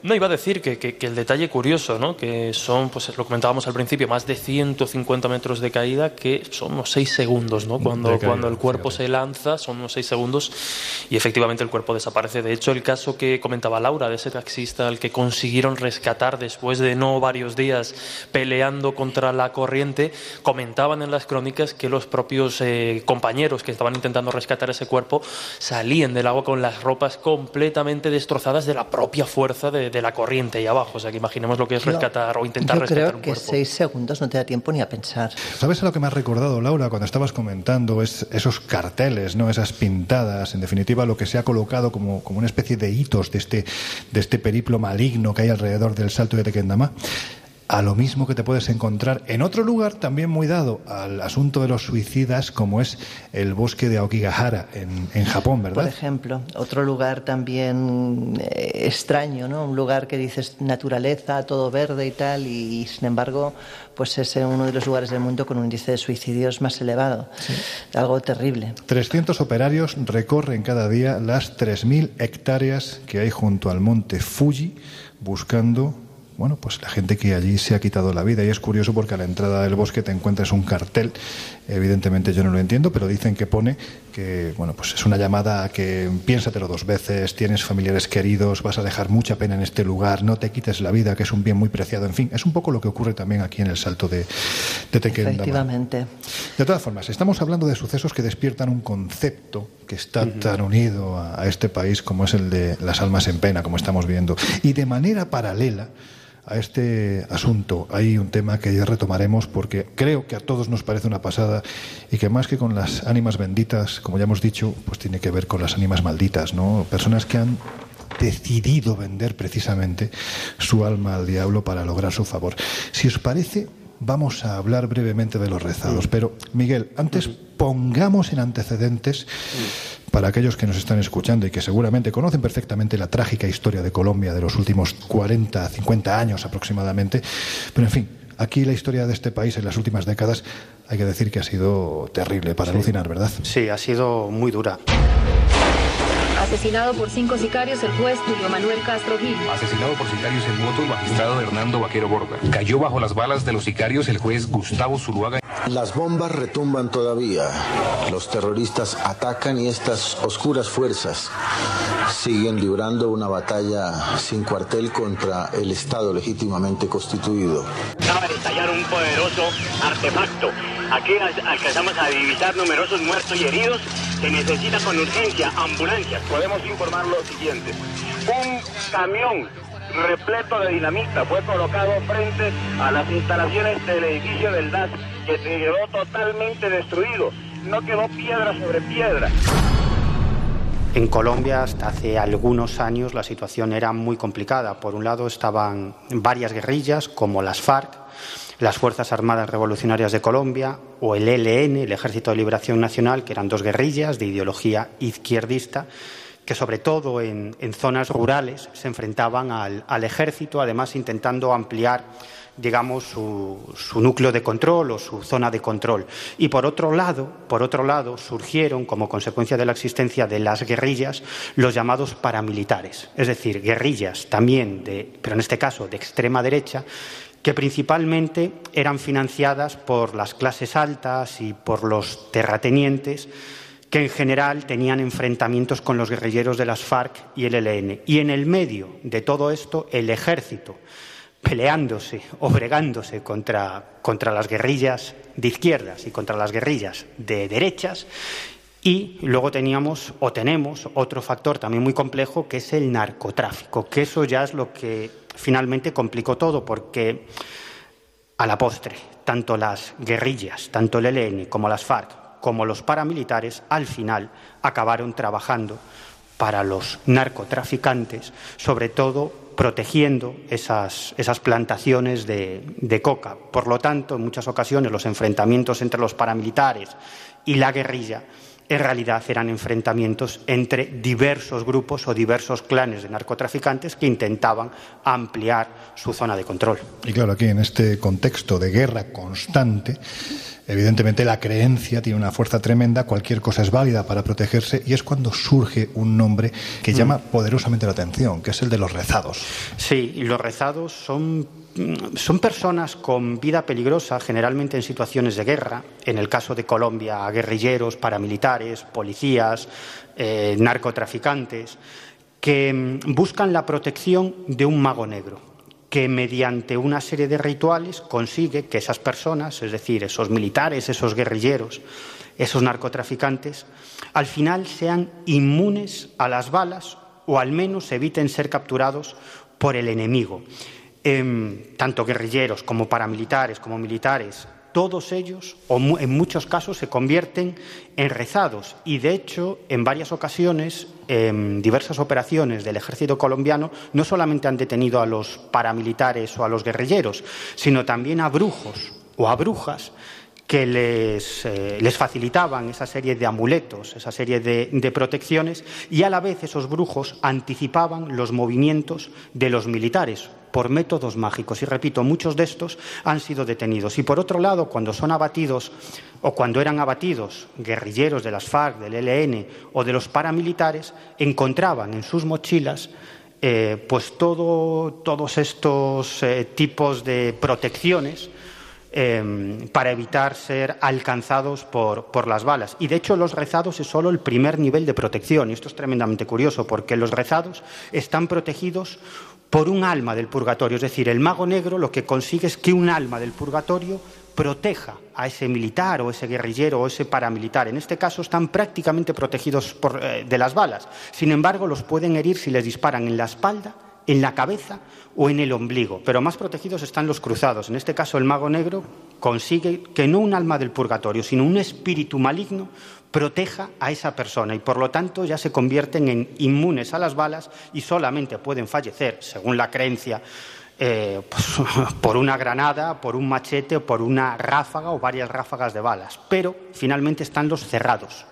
No, iba a decir que, que, el detalle curioso, ¿no? que son, pues lo comentábamos al principio, más de 150 metros de caída, que son unos 6 segundos, ¿no? Cuando, cuando el cuerpo se lanza, son unos 6 segundos y efectivamente el cuerpo desaparece. De hecho, el caso que comentaba Laura de ese taxista al que consiguieron rescatar después de no varios días peleando contra la corriente, comentaban en las crónicas que los propios eh, compañeros que estaban intentando rescatar ese cuerpo salían del agua con las ropas completamente destrozadas de la propia fuerza de, la corriente ahí abajo. O sea que imaginemos lo que es rescatar o intentar rescatar un cuerpo. Yo creo que seis segundos no te da tiempo ni a pensar. ¿Sabes a lo que me has recordado, Laura, cuando estabas comentando es, esos carteles, no esas pintadas, en definitiva lo que se ha colocado como, como una especie de hitos de este, de este periplo maligno que hay alrededor del salto de Tequendama, a lo mismo que te puedes encontrar en otro lugar también muy dado al asunto de los suicidas, como es el bosque de Aokigahara en, en Japón, ¿verdad? Por ejemplo, otro lugar también eh, extraño, ¿no? Un lugar que dices naturaleza, todo verde y tal, y, sin embargo, pues es uno de los lugares del mundo con un índice de suicidios más elevado. Algo terrible. 300 operarios recorren cada día las 3.000 hectáreas que hay junto al monte Fuji buscando bueno, pues la gente que allí se ha quitado la vida. Y es curioso porque a la entrada del bosque te encuentras un cartel. Evidentemente yo no lo entiendo, pero dicen que pone que, bueno, pues es una llamada a que piénsatelo dos veces, tienes familiares queridos, vas a dejar mucha pena en este lugar, no te quites la vida, que es un bien muy preciado. En fin, es un poco lo que ocurre también aquí en el salto de, de Tequendama. Efectivamente. De todas formas, estamos hablando de sucesos que despiertan un concepto que está tan unido a, a este país como es el de las almas en pena, como estamos viendo. Y de manera paralela, a este asunto. Hay un tema que ya retomaremos porque creo que a todos nos parece una pasada y que más que con las ánimas benditas, como ya hemos dicho, pues tiene que ver con las ánimas malditas, ¿no? Personas que han decidido vender precisamente su alma al diablo para lograr su favor. Si os parece, vamos a hablar brevemente de los rezados. Pero, Miguel, antes pongamos en antecedentes para aquellos que nos están escuchando y que seguramente conocen perfectamente la trágica historia de Colombia de los últimos 40, 50 años aproximadamente. Pero, en fin, aquí la historia de este país en las últimas décadas hay que decir que ha sido terrible para alucinar, ¿verdad? Sí, ha sido muy dura. Asesinado por cinco sicarios el juez Julio Manuel Castro Gil. Asesinado por sicarios en moto el magistrado Hernando Vaquero Borda. Cayó bajo las balas de los sicarios el juez Gustavo Zuluaga. Las bombas retumban todavía. Los terroristas atacan y estas oscuras fuerzas siguen librando una batalla sin cuartel contra el Estado legítimamente constituido. Acaba de estallar un poderoso artefacto. Aquí alcanzamos a divisar numerosos muertos y heridos. Se necesita con urgencia ambulancias. Podemos informar lo siguiente. Un camión repleto de dinamita fue colocado frente a las instalaciones del edificio del DAS que se quedó totalmente destruido. No quedó piedra sobre piedra. En Colombia hasta hace algunos años la situación era muy complicada. Por un lado estaban varias guerrillas como las FARC, las Fuerzas Armadas Revolucionarias de Colombia o el ELN, el Ejército de Liberación Nacional, que eran dos guerrillas de ideología izquierdista que sobre todo en, zonas rurales se enfrentaban al, ejército, además intentando ampliar digamos, su, núcleo de control o su zona de control. Y por otro lado, por otro lado, surgieron, como consecuencia de la existencia de las guerrillas, los llamados paramilitares, es decir, guerrillas también de, pero en este caso de extrema derecha, que principalmente eran financiadas por las clases altas y por los terratenientes que en general tenían enfrentamientos con los guerrilleros de las FARC y el ELN. Y en el medio de todo esto, el ejército peleándose o bregándose contra, contra las guerrillas de izquierdas y contra las guerrillas de derechas. Y luego teníamos o tenemos otro factor también muy complejo que es el narcotráfico, que eso ya es lo que finalmente complicó todo, porque a la postre, tanto las guerrillas, tanto el ELN como las FARC, como los paramilitares, al final acabaron trabajando para los narcotraficantes, sobre todo protegiendo esas, plantaciones de, coca. Por lo tanto, en muchas ocasiones los enfrentamientos entre los paramilitares y la guerrilla en realidad eran enfrentamientos entre diversos grupos o diversos clanes de narcotraficantes que intentaban ampliar su zona de control. Y claro, aquí en este contexto de guerra constante, evidentemente la creencia tiene una fuerza tremenda, cualquier cosa es válida para protegerse y es cuando surge un nombre que llama poderosamente la atención, que es el de los rezados. Sí, y los rezados son son personas con vida peligrosa, generalmente en situaciones de guerra, en el caso de Colombia, guerrilleros, paramilitares, policías, eh, narcotraficantes, que mm, buscan la protección de un mago negro, que mediante una serie de rituales consigue que esas personas, es decir, esos militares, esos guerrilleros, esos narcotraficantes, al final sean inmunes a las balas o al menos eviten ser capturados por el enemigo tanto guerrilleros como paramilitares, como militares, todos ellos, o en muchos casos, se convierten en rezados. Y, de hecho, en varias ocasiones, en diversas operaciones del ejército colombiano, no solamente han detenido a los paramilitares o a los guerrilleros, sino también a brujos o a brujas que les, eh, les, facilitaban esa serie de amuletos, esa serie de, protecciones, y a la vez esos brujos anticipaban los movimientos de los militares por métodos mágicos. Y repito, muchos de estos han sido detenidos. Y por otro lado, cuando son abatidos o cuando eran abatidos guerrilleros de las FARC, del ELN o de los paramilitares, encontraban en sus mochilas eh, pues todo, todos estos eh, tipos de protecciones eh, para evitar ser alcanzados por, por, las balas. Y de hecho los rezados es solo el primer nivel de protección. Y esto es tremendamente curioso porque los rezados están protegidos por un alma del purgatorio. Es decir, el mago negro lo que consigue es que un alma del purgatorio proteja a ese militar o ese guerrillero o ese paramilitar. En este caso están prácticamente protegidos eh, de las balas. Sin embargo, los pueden herir si les disparan en la espalda en la cabeza o en el ombligo, pero más protegidos están los cruzados. En este caso, el mago negro consigue que no un alma del purgatorio, sino un espíritu maligno proteja a esa persona y por lo tanto ya se convierten en inmunes a las balas y solamente pueden fallecer, según la creencia, eh, pues, por una granada, por un machete por una ráfaga o varias ráfagas de balas. Pero finalmente están los cerrados,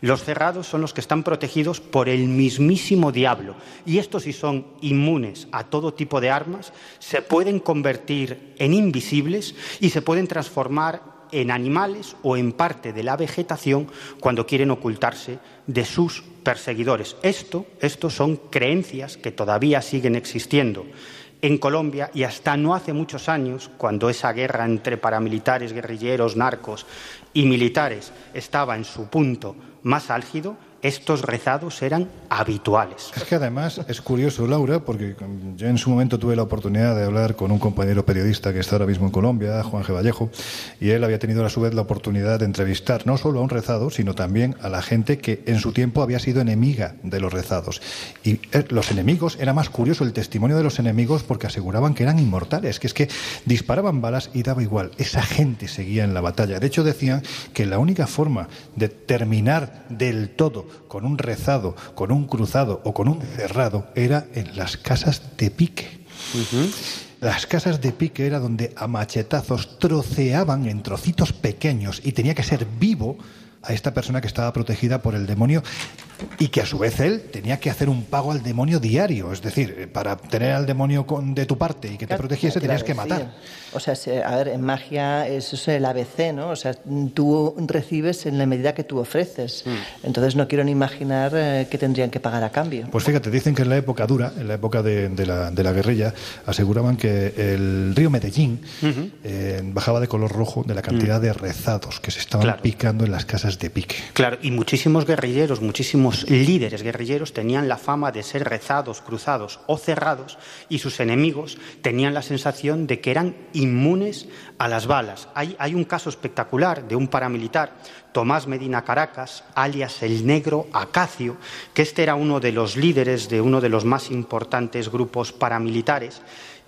los cerrados son los que están protegidos por el mismísimo diablo. Y estos, si son inmunes a todo tipo de armas, se pueden convertir en invisibles y se pueden transformar en animales o en parte de la vegetación cuando quieren ocultarse de sus perseguidores. Esto, son creencias que todavía siguen existiendo en Colombia y hasta no hace muchos años, cuando esa guerra entre paramilitares, guerrilleros, narcos y militares estaba en su punto más álgido, estos rezados eran habituales. Es que además es curioso, Laura, porque yo en su momento tuve la oportunidad de hablar con un compañero periodista que está ahora mismo en Colombia, Juan G. Vallejo, y él había tenido a su vez la oportunidad de entrevistar no solo a un rezado, sino también a la gente que en su tiempo había sido enemiga de los rezados. Y eh, los enemigos, era más curioso el testimonio de los enemigos porque aseguraban que eran inmortales, que es que disparaban balas y daba igual, esa gente seguía en la batalla. De hecho, decían que la única forma de terminar del todo con un rezado, con un cruzado o con un cerrado era en las casas de pique. Las casas de pique era donde a machetazos troceaban en trocitos pequeños y tenía que ser vivo a esta persona que estaba protegida por el demonio y que a su vez él tenía que hacer un pago al demonio diario. Es decir, eh, para tener al demonio con, de tu parte y que te protegiese tenías que matar. O sea, a ver, en magia es, es el ABC, ¿no? O sea, tú recibes en la medida que tú ofreces. Mm. Entonces no quiero ni imaginar eh, que tendrían que pagar a cambio. Pues fíjate, dicen que en la época dura, en la época de, la, de la, guerrilla, aseguraban que el río Medellín eh, bajaba de color rojo de la cantidad mm. de rezados que se estaban picando en las casas de pique. Claro, y muchísimos guerrilleros, muchísimos líderes guerrilleros tenían la fama de ser rezados, cruzados o cerrados y sus enemigos tenían la sensación de que eran inmunes a las balas. Hay, hay un caso espectacular de un paramilitar, Tomás Medina Caracas, alias el negro Acacio, que este era uno de los líderes de uno de los más importantes grupos paramilitares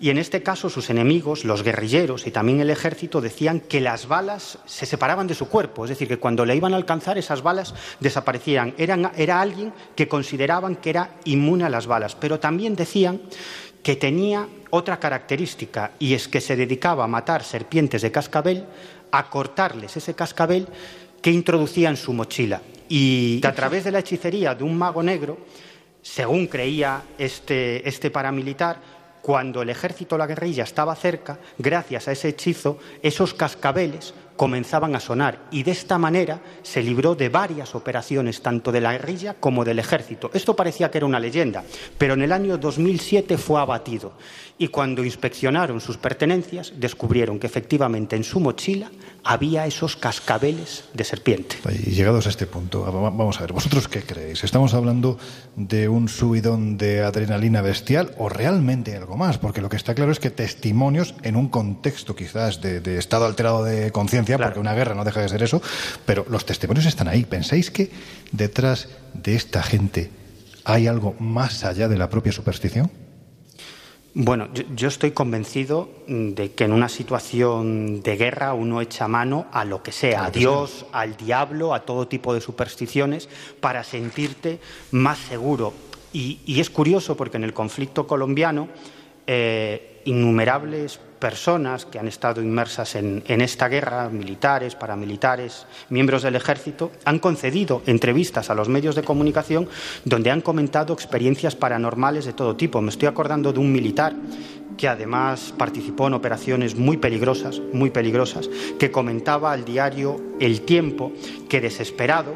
y en este caso sus enemigos, los guerrilleros y también el ejército, decían que las balas se separaban de su cuerpo, es decir, que cuando le iban a alcanzar esas balas desaparecían. era alguien que consideraban que era inmune a las balas, pero también decían que tenía otra característica y es que se dedicaba a matar serpientes de cascabel, a cortarles ese cascabel que introducía en su mochila. Y a través de la hechicería de un mago negro, según creía este, este paramilitar, cuando el ejército o la guerrilla estaba cerca, gracias a ese hechizo, esos cascabeles comenzaban a sonar y de esta manera se libró de varias operaciones tanto de la guerrilla como del ejército. Esto parecía que era una leyenda, pero en el año 2007 fue abatido y cuando inspeccionaron sus pertenencias descubrieron que efectivamente en su mochila había esos cascabeles de serpiente. Y llegados a este punto, vamos a ver, ¿vosotros qué creéis? ¿Estamos hablando de un subidón de adrenalina bestial o realmente algo más? Porque lo que está claro es que testimonios en un contexto quizás de, estado alterado de conciencia, porque una guerra no deja de ser eso, pero los testimonios están ahí. ¿Pensáis que detrás de esta gente hay algo más allá de la propia superstición? Bueno, yo, estoy convencido de que en una situación de guerra uno echa mano a lo que sea, a Dios, al diablo, a todo tipo de supersticiones, para sentirte más seguro. Y, es curioso porque en el conflicto colombiano eh, innumerables personas que han estado inmersas en, esta guerra, militares, paramilitares, miembros del ejército, han concedido entrevistas a los medios de comunicación donde han comentado experiencias paranormales de todo tipo. Me estoy acordando de un militar que además participó en operaciones muy peligrosas, muy peligrosas, que comentaba al diario El Tiempo que desesperado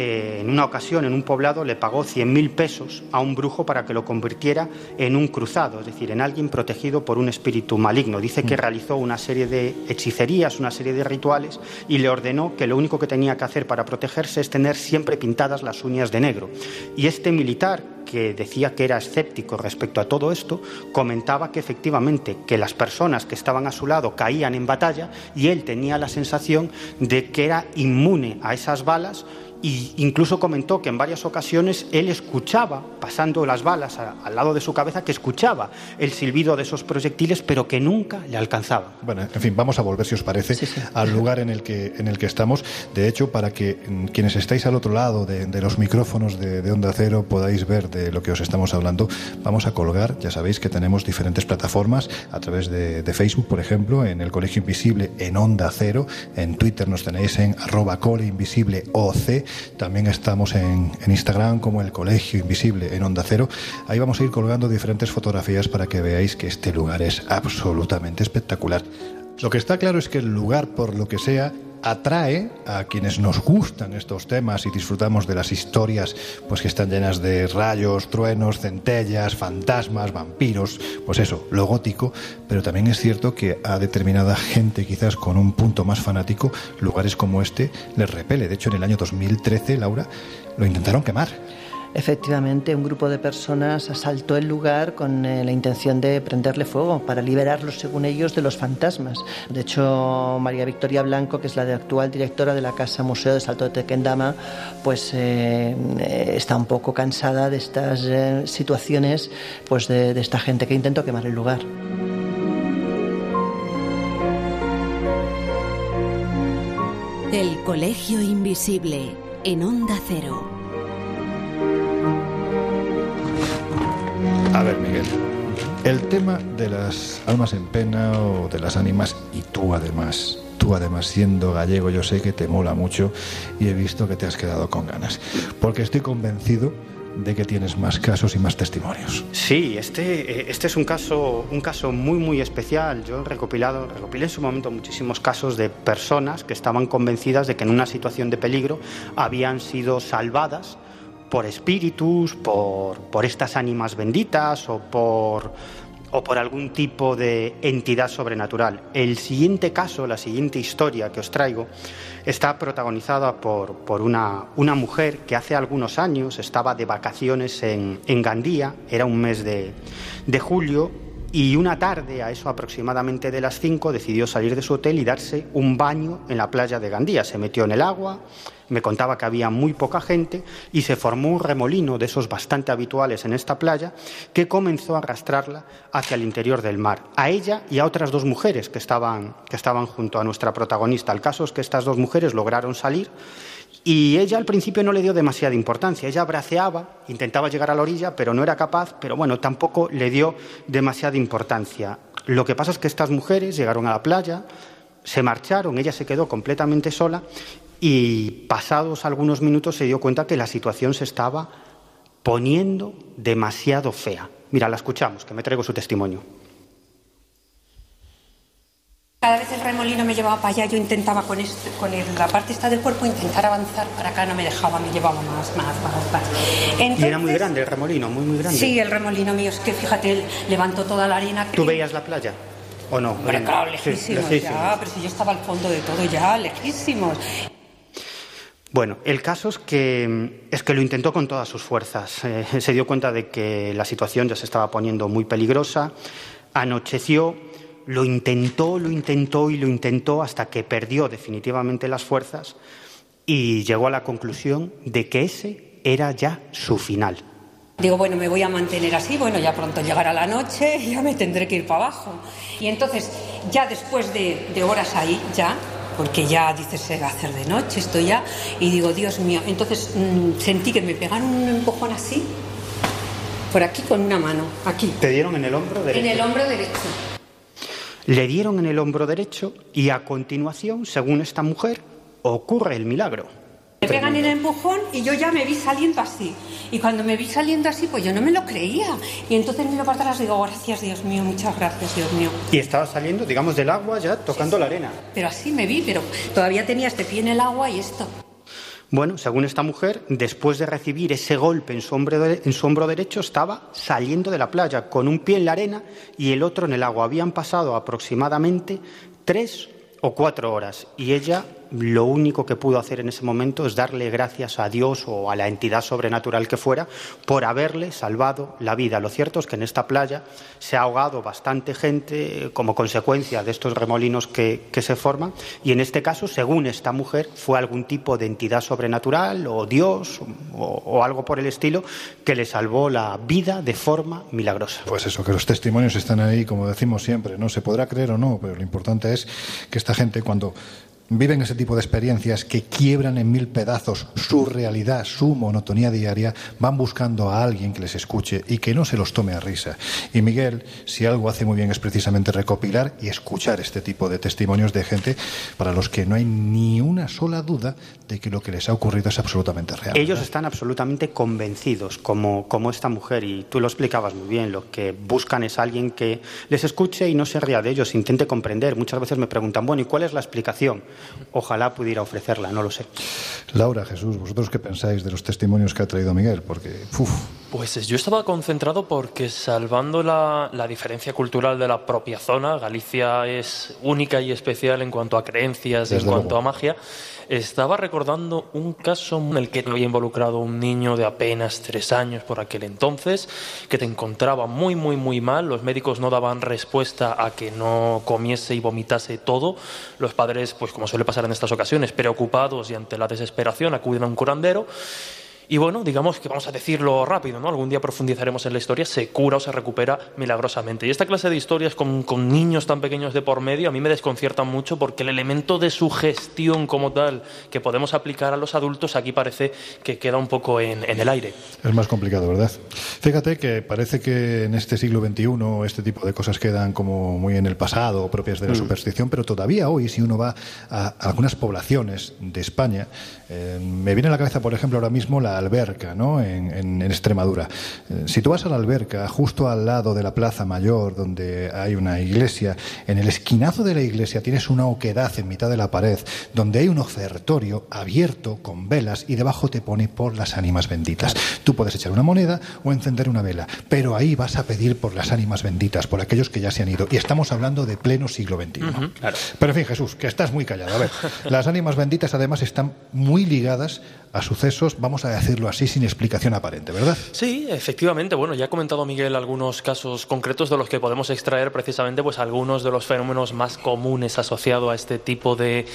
eh, en una ocasión en un poblado le pagó 100.000 pesos a un brujo para que lo convirtiera en un cruzado, es decir, en alguien protegido por un espíritu maligno. Dice que mm. realizó una serie de hechicerías, una serie de rituales y le ordenó que lo único que tenía que hacer para protegerse es tener siempre pintadas las uñas de negro. Y este militar, que decía que era escéptico respecto a todo esto, comentaba que efectivamente que las personas que estaban a su lado caían en batalla y él tenía la sensación de que era inmune a esas balas y incluso comentó que en varias ocasiones él escuchaba, pasando las balas al lado de su cabeza, que escuchaba el silbido de esos proyectiles, pero que nunca le alcanzaba. Bueno, en fin, vamos a volver, si os parece, al lugar en el, que, en el que estamos. De hecho, para que mm, quienes estáis al otro lado de, los micrófonos de, Onda Cero podáis ver de lo que os estamos hablando, vamos a colgar, ya sabéis que tenemos diferentes plataformas a través de, Facebook, por ejemplo, en el Colegio Invisible en Onda Cero, en Twitter nos tenéis en arroba OC también estamos en, Instagram como el Colegio Invisible en Onda Cero. Ahí vamos a ir colgando diferentes fotografías para que veáis que este lugar es absolutamente espectacular. Lo que está claro es que el lugar, por lo que sea, atrae a quienes nos gustan estos temas y disfrutamos de las historias pues que están llenas de rayos, truenos, centellas, fantasmas, vampiros, pues eso, lo gótico, pero también es cierto que a determinada gente quizás con un punto más fanático, lugares como este les repele. De hecho, en el año 2013, Laura, lo intentaron quemar. Efectivamente, un grupo de personas asaltó el lugar con eh, la intención de prenderle fuego para liberarlos, según ellos, de los fantasmas. De hecho, María Victoria Blanco, que es la actual directora de la Casa Museo de Salto de Tequendama, pues eh, eh, está un poco cansada de estas situaciones pues de, de esta gente que intentó quemar el lugar. El Colegio Invisible en Onda Cero. A ver, Miguel, El tema de las almas en pena o de las ánimas, y tú además, tú además siendo gallego, yo sé que te mola mucho y he visto que te has quedado con ganas. Porque estoy convencido de que tienes más casos y más testimonios. Sí, este, eh, este es un caso, un caso muy, muy especial. Yo he recopilado, recopilé en su momento muchísimos casos de personas que estaban convencidas de que en una situación de peligro habían sido salvadas por espíritus, por, por estas ánimas benditas o por, o por algún tipo de entidad sobrenatural. El siguiente caso, la siguiente historia que os traigo, está protagonizada por, por una, una, mujer que hace algunos años estaba de vacaciones en, en Gandía, era un mes de, de julio, y una tarde, a eso aproximadamente de las 5, decidió salir de su hotel y darse un baño en la playa de Gandía. Se metió en el agua, me contaba que había muy poca gente y se formó un remolino de esos bastante habituales en esta playa que comenzó a arrastrarla hacia el interior del mar, a ella y a otras dos mujeres que estaban, que estaban junto a nuestra protagonista. El caso es que estas dos mujeres lograron salir y ella al principio no le dio demasiada importancia. Ella braceaba, intentaba llegar a la orilla, pero no era capaz, pero bueno, tampoco le dio demasiada importancia. Lo que pasa es que estas mujeres llegaron a la playa, se marcharon, ella se quedó completamente sola y pasados algunos minutos se dio cuenta que la situación se estaba poniendo demasiado fea. Mira, la escuchamos, que me traigo su testimonio. Cada vez el remolino me llevaba para allá, yo intentaba con, esto, con el, la parte esta del cuerpo intentar avanzar para acá, no me dejaba, me llevaba más, más, más, más. Entonces, y era muy grande el remolino, muy, muy grande. Sí, el remolino mío, es que fíjate, levantó toda la arena. ¿Tú veías la playa? ¿O no? Hombre, claro, lejísimos, sí, lejísimos, ya, pero si yo estaba al fondo de todo ya, lejísimos. Bueno, el caso es que, es que lo intentó con todas sus fuerzas. Eh, se dio cuenta de que la situación ya se estaba poniendo muy peligrosa. Anocheció, lo intentó, lo intentó y lo intentó hasta que perdió definitivamente las fuerzas y llegó a la conclusión de que ese era ya su final. Digo, bueno, me voy a mantener así, bueno, ya pronto llegará la noche y ya me tendré que ir para abajo. Y entonces, ya después de, de horas ahí, ya porque ya dices se va a hacer de noche, estoy ya, y digo, Dios mío, entonces mmm, sentí que me pegaron un empujón así, por aquí con una mano, aquí. ¿Te dieron en el hombro derecho? En el hombro derecho. Le dieron en el hombro derecho y a continuación, según esta mujer, ocurre el milagro. Me pegan el empujón y yo ya me vi saliendo así. Y cuando me vi saliendo así, pues yo no me lo creía. Y entonces miro para atrás y digo, gracias Dios mío, muchas gracias Dios mío. Y estaba saliendo, digamos, del agua ya tocando sí, sí. la arena. Pero así me vi, pero todavía tenía este pie en el agua y esto. Bueno, según esta mujer, después de recibir ese golpe en su, hombro derecho, estaba saliendo de la playa con un pie en la arena y el otro en el agua. Habían pasado aproximadamente tres o cuatro horas y ella lo único que pudo hacer en ese momento es darle gracias a Dios o a la entidad sobrenatural que fuera por haberle salvado la vida. Lo cierto es que en esta playa se ha ahogado bastante gente como consecuencia de estos remolinos que, se forman y en este caso, según esta mujer, fue algún tipo de entidad sobrenatural o Dios o algo por el estilo que le salvó la vida de forma milagrosa. Pues eso, que los testimonios están ahí, como decimos siempre, no se podrá creer o no, pero lo importante es que esta gente cuando viven ese tipo de experiencias que quiebran en mil pedazos su realidad, su monotonía diaria, van buscando a alguien que les escuche y que no se los tome a risa. Y Miguel, si algo hace muy bien es precisamente recopilar y escuchar este tipo de testimonios de gente para los que no hay ni una sola duda de que lo que les ha ocurrido es absolutamente real. Ellos ¿verdad? están absolutamente convencidos, como, como esta mujer, y tú lo explicabas muy bien, lo que buscan es alguien que les escuche y no se ría de ellos, intente comprender. Muchas veces me preguntan, bueno, ¿y cuál es la explicación? Ojalá pudiera ofrecerla, no lo sé. Laura, Jesús, ¿vosotros qué pensáis de los testimonios que ha traído Miguel? Porque. Pues yo estaba concentrado porque, salvando la, la, diferencia cultural de la propia zona, Galicia es única y especial en cuanto a creencias, Desde en cuanto a magia. Estaba recordando un caso en el que había involucrado un niño de apenas tres años por aquel entonces, que te encontraba muy, muy, muy mal. Los médicos no daban respuesta a que no comiese y vomitase todo. Los padres, pues como suele pasar en estas ocasiones, preocupados y ante la desesperación, acuden a un curandero. Y bueno, digamos que vamos a decirlo rápido, ¿no? Algún día profundizaremos en la historia, se cura o se recupera milagrosamente. Y esta clase de historias con, con niños tan pequeños de por medio a mí me desconciertan mucho porque el elemento de sugestión como tal que podemos aplicar a los adultos aquí parece que queda un poco en, en el aire. Es más complicado, ¿verdad? Fíjate que parece que en este siglo XXI este tipo de cosas quedan como muy en el pasado, propias de la Mm. superstición, pero todavía hoy, si uno va a algunas poblaciones de España, eh, me viene a la cabeza, por ejemplo, ahora mismo la alberca, ¿no? En, en- en Extremadura. Eh, si tú vas a la alberca, justo al lado de la Plaza Mayor, donde hay una iglesia, en el esquinazo de la iglesia tienes una oquedad en mitad de la pared, donde hay un ofertorio abierto con velas y debajo te pone por las ánimas benditas. Tú puedes echar una moneda o encender una vela, pero ahí vas a pedir por las ánimas benditas, por aquellos que ya se han ido. Y estamos hablando de pleno siglo XXI. Pero en fin, Jesús, que estás muy callado. A ver, las ánimas benditas además están muy ligadas a sucesos, vamos a decirlo así, sin explicación aparente, ¿verdad? Sí, efectivamente. Bueno, ya ha comentado Miguel algunos casos concretos de los que podemos extraer precisamente pues algunos de los fenómenos más comunes asociados a este tipo de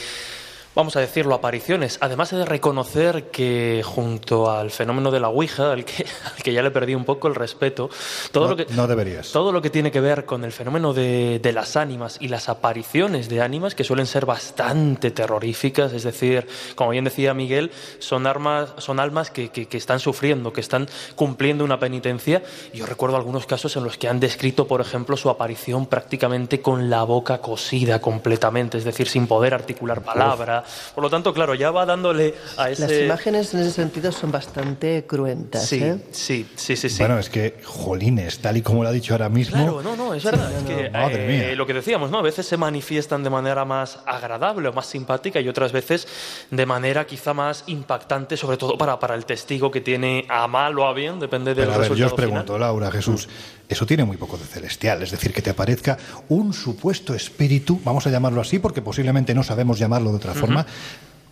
vamos a decirlo, apariciones. Además he de reconocer que junto al fenómeno de la Ouija, al que, al que ya le perdí un poco el respeto, todo no, lo que no deberías. todo lo que tiene que ver con el fenómeno de, de las ánimas y las apariciones de ánimas, que suelen ser bastante terroríficas, es decir, como bien decía Miguel, son, armas, son almas que, que- que están sufriendo, que están cumpliendo una penitencia. Yo recuerdo algunos casos en los que han descrito, por ejemplo, su aparición prácticamente con la boca cosida completamente, es decir, sin poder articular palabra. Por lo tanto, claro, ya va dándole a ese... Las imágenes en ese sentido son bastante cruentas. Sí, ¿eh? sí, sí, sí, sí. Bueno, es que, jolines, tal y como lo ha dicho ahora mismo. Claro, no, no, es verdad. es que, Madre eh, mía. lo que decíamos, ¿no? A veces se manifiestan de manera más agradable o más simpática y otras veces de manera quizá más impactante, sobre todo para, para el testigo que tiene a mal o a bien, depende del Pero a ver, yo resultado os pregunto, final. Laura, Jesús, eso tiene muy poco de celestial, es decir, que te aparezca un supuesto espíritu, vamos a llamarlo así, porque posiblemente no sabemos llamarlo de otra forma,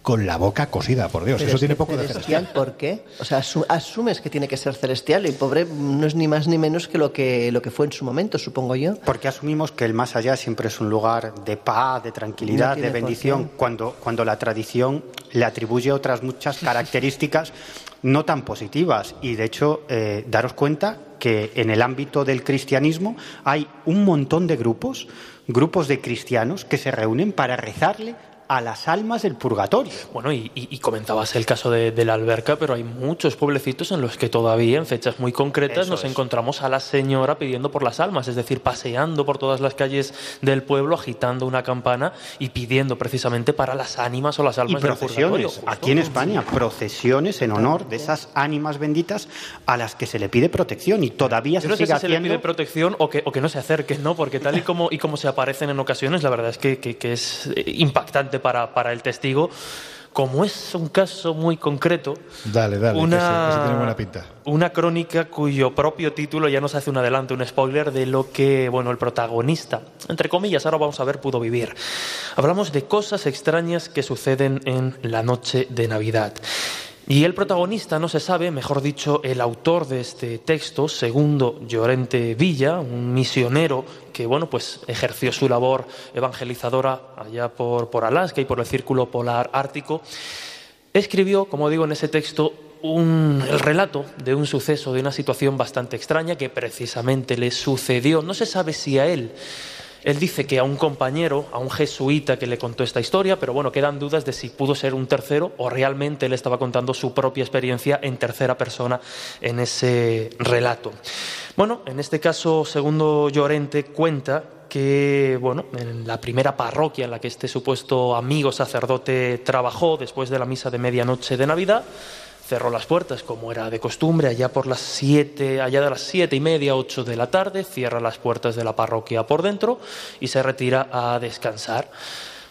con la boca cosida, por Dios, Pero eso es tiene poco de celestial. celestial. ¿Por qué? O sea, asu- asumes que tiene que ser celestial y pobre no es ni más ni menos que lo que, lo que fue en su momento, supongo yo. Porque asumimos que el más allá siempre es un lugar de paz, de tranquilidad, de bendición, cuando, cuando la tradición le atribuye otras muchas características no tan positivas. Y de hecho, eh, daros cuenta que en el ámbito del cristianismo hay un montón de grupos, grupos de cristianos que se reúnen para rezarle a las almas del purgatorio. Bueno, y, y- y comentabas el caso de, de la alberca, pero hay muchos pueblecitos en los que todavía, en fechas muy concretas, Eso nos es. encontramos a la señora pidiendo por las almas, es decir, paseando por todas las calles del pueblo, agitando una campana y pidiendo precisamente para las ánimas o las Y almas del purgatorio. justo. aquí en España, procesiones en honor de esas ánimas benditas a las que se le pide protección y todavía Yo se no sé sigue si se le haciendo. pide protección o que, o que no se acerquen, ¿no? Porque tal y como, y como se aparecen en ocasiones, la verdad es que, que- que es eh, impactante para, para el testigo. Como es un caso muy concreto, Dale, dale, que Una- tiene buena pinta. una crónica cuyo propio título ya nos hace un adelanto, un spoiler de lo que, bueno, el protagonista, entre comillas, ahora vamos a ver, pudo vivir. Hablamos de cosas extrañas que suceden en la noche de Navidad. Y el protagonista no se sabe, mejor dicho, el autor de este texto, segundo Llorente Villa, un misionero que, bueno, pues ejerció su labor evangelizadora allá por, por Alaska y por el Círculo Polar Ártico, escribió, como digo en ese texto, un- el relato de un suceso, de una situación bastante extraña que precisamente le sucedió. No se sabe si a él. Él dice que a un compañero, a un jesuita que le contó esta historia, pero bueno, quedan dudas de si pudo ser un tercero o realmente él estaba contando su propia experiencia en tercera persona en ese relato. Bueno, en este caso, segundo Llorente cuenta que, bueno, en la primera parroquia en la que este supuesto amigo sacerdote trabajó después de la misa de medianoche de Navidad, cerró las puertas como era de costumbre, allá por las siete, allá de las siete y media, ocho de la tarde, cierra las puertas de la parroquia por dentro y se retira a descansar.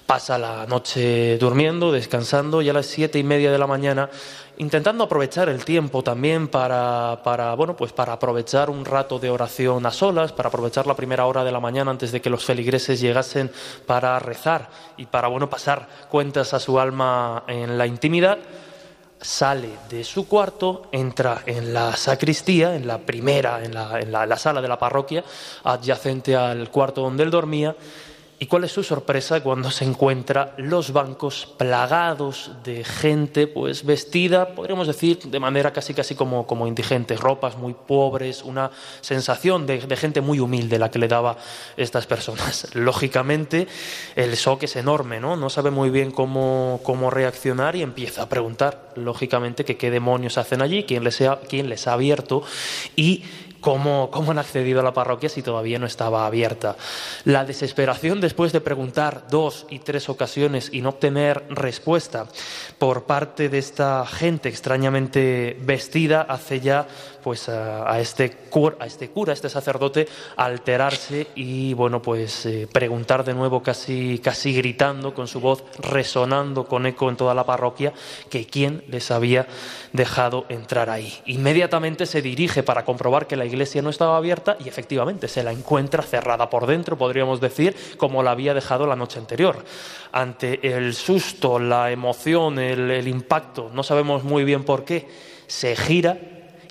Pasa la noche durmiendo, descansando, y a las siete y media de la mañana, intentando aprovechar el tiempo también para, para, bueno, pues para aprovechar un rato de oración a solas, para aprovechar la primera hora de la mañana antes de que los feligreses llegasen para rezar y para bueno, pasar cuentas a su alma en la intimidad sale de su cuarto, entra en la sacristía, en la primera, en la, en la- la sala de la parroquia, adyacente al cuarto donde él dormía, ¿Y cuál es su sorpresa cuando se encuentra los bancos plagados de gente pues vestida, podríamos decir, de manera casi casi como, como indigente, ropas muy pobres, una sensación de, gente muy humilde la que le daba estas personas. Lógicamente, el shock es enorme, ¿no? No sabe muy bien cómo, cómo reaccionar y empieza a preguntar, lógicamente, que qué demonios hacen allí, quién les ha, quién les ha abierto y ¿Cómo, ¿Cómo, han accedido a la parroquia si todavía no estaba abierta? La desesperación después de preguntar dos y tres ocasiones y no obtener respuesta por parte de esta gente extrañamente vestida hace ya pues a, este cura, a este cura, a este sacerdote, alterarse y bueno pues eh, preguntar de nuevo casi, casi gritando con su voz resonando con eco en toda la parroquia que quién les había dejado entrar ahí. Inmediatamente se dirige para comprobar que la iglesia no estaba abierta y efectivamente se la encuentra cerrada por dentro, podríamos decir, como la había dejado la noche anterior. Ante el susto, la emoción, el, impacto, no sabemos muy bien por qué, se gira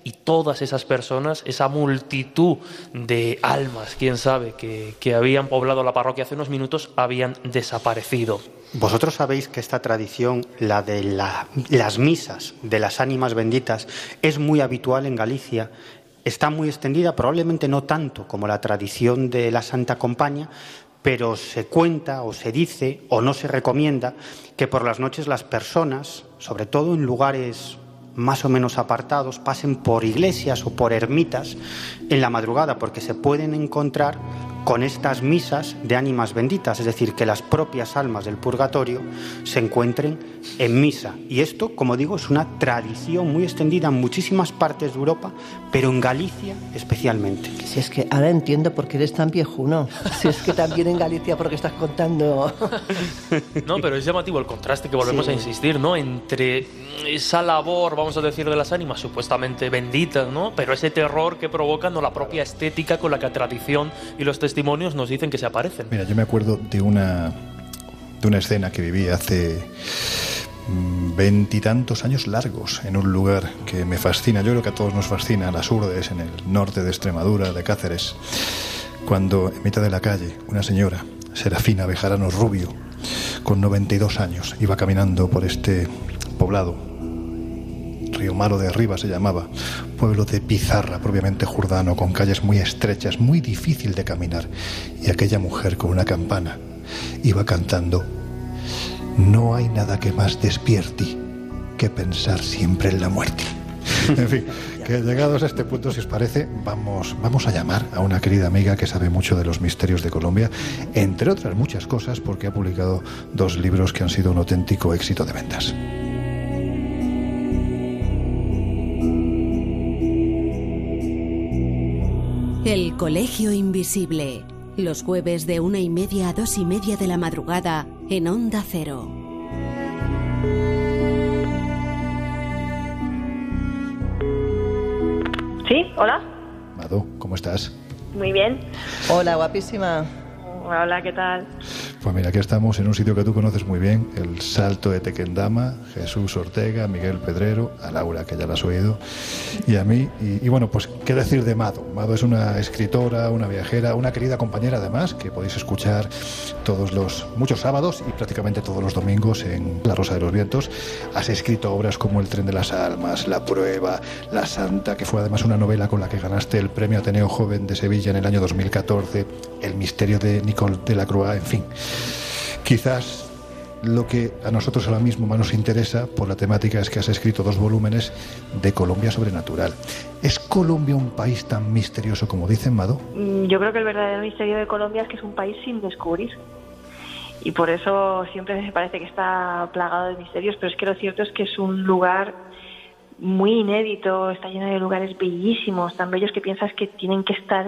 y todas esas personas, esa multitud de almas, quién sabe, que, que, habían poblado la parroquia hace unos minutos, habían desaparecido. Vosotros sabéis que esta tradición, la de la, las misas de las ánimas benditas, es muy habitual en Galicia. Está muy extendida, probablemente no tanto como la tradición de la Santa Compañía, pero se cuenta o se dice o no se recomienda que por las noches las personas, sobre todo en lugares más o menos apartados pasen por iglesias o por ermitas en la madrugada, porque se pueden encontrar con estas misas de ánimas benditas, es decir, que las propias almas del purgatorio se encuentren en misa. Y esto, como digo, es una tradición muy extendida en muchísimas partes de Europa, pero en Galicia especialmente. Si es que ahora entiendo por qué eres tan viejuno. Si es que también en Galicia, porque estás contando. No, pero es llamativo el contraste que volvemos sí. a insistir, ¿no? Entre esa labor, vamos a decir, de las ánimas supuestamente benditas, ¿no? Pero ese terror que provoca no la propia estética con la que la tradición y los testimonios nos dicen que se aparecen. Mira, yo me acuerdo de una de una escena que viví hace veintitantos años largos en un lugar que me fascina, yo creo que a todos nos fascina, las Urdes, en el norte de Extremadura, de Cáceres, cuando en mitad de la calle una señora, Serafina Bejarano Rubio, con 92 años, iba caminando por este poblado, Río Malo de Arriba se llamaba, pueblo de pizarra propiamente jurdano, con calles muy estrechas, muy difícil de caminar, y aquella mujer con una campana iba cantando no hay nada que más despierte que pensar siempre en la muerte. en fin, que llegados a este punto, si os parece, vamos, vamos a llamar a una querida amiga que sabe mucho de los misterios de Colombia, entre otras muchas cosas, porque ha publicado dos libros que han sido un auténtico éxito de ventas. El Colegio Invisible. Los jueves de una y media a dos y media de la madrugada en Onda Cero. Sí, hola. Mado, ¿cómo estás? Muy bien. Hola, guapísima. Hola, ¿qué tal? Pues mira, aquí estamos en un sitio que tú conoces muy bien, el Salto de Tequendama, Jesús Ortega, Miguel Pedrero, a Laura, que ya la has oído, y a mí. Y, bueno, pues qué decir de Mado. Mado es una escritora, una viajera, una querida compañera además, que podéis escuchar todos los, muchos sábados y prácticamente todos los domingos en La Rosa de los Vientos. Has escrito obras como El Tren de las Almas, La Prueba, La Santa, que fue además una novela con la que ganaste el Premio Ateneo Joven de Sevilla en el año 2014, El Misterio de Nicole de la Croix, en fin. Quizás lo que a nosotros ahora mismo más nos interesa por la temática es que has escrito dos volúmenes de Colombia sobrenatural. ¿Es Colombia un país tan misterioso como dicen, Mado? Yo creo que el verdadero misterio de Colombia es que es un país sin descubrir. Y por eso siempre me parece que está plagado de misterios, pero es que lo cierto es que es un lugar muy inédito, está lleno de lugares bellísimos, tan bellos que piensas que tienen que estar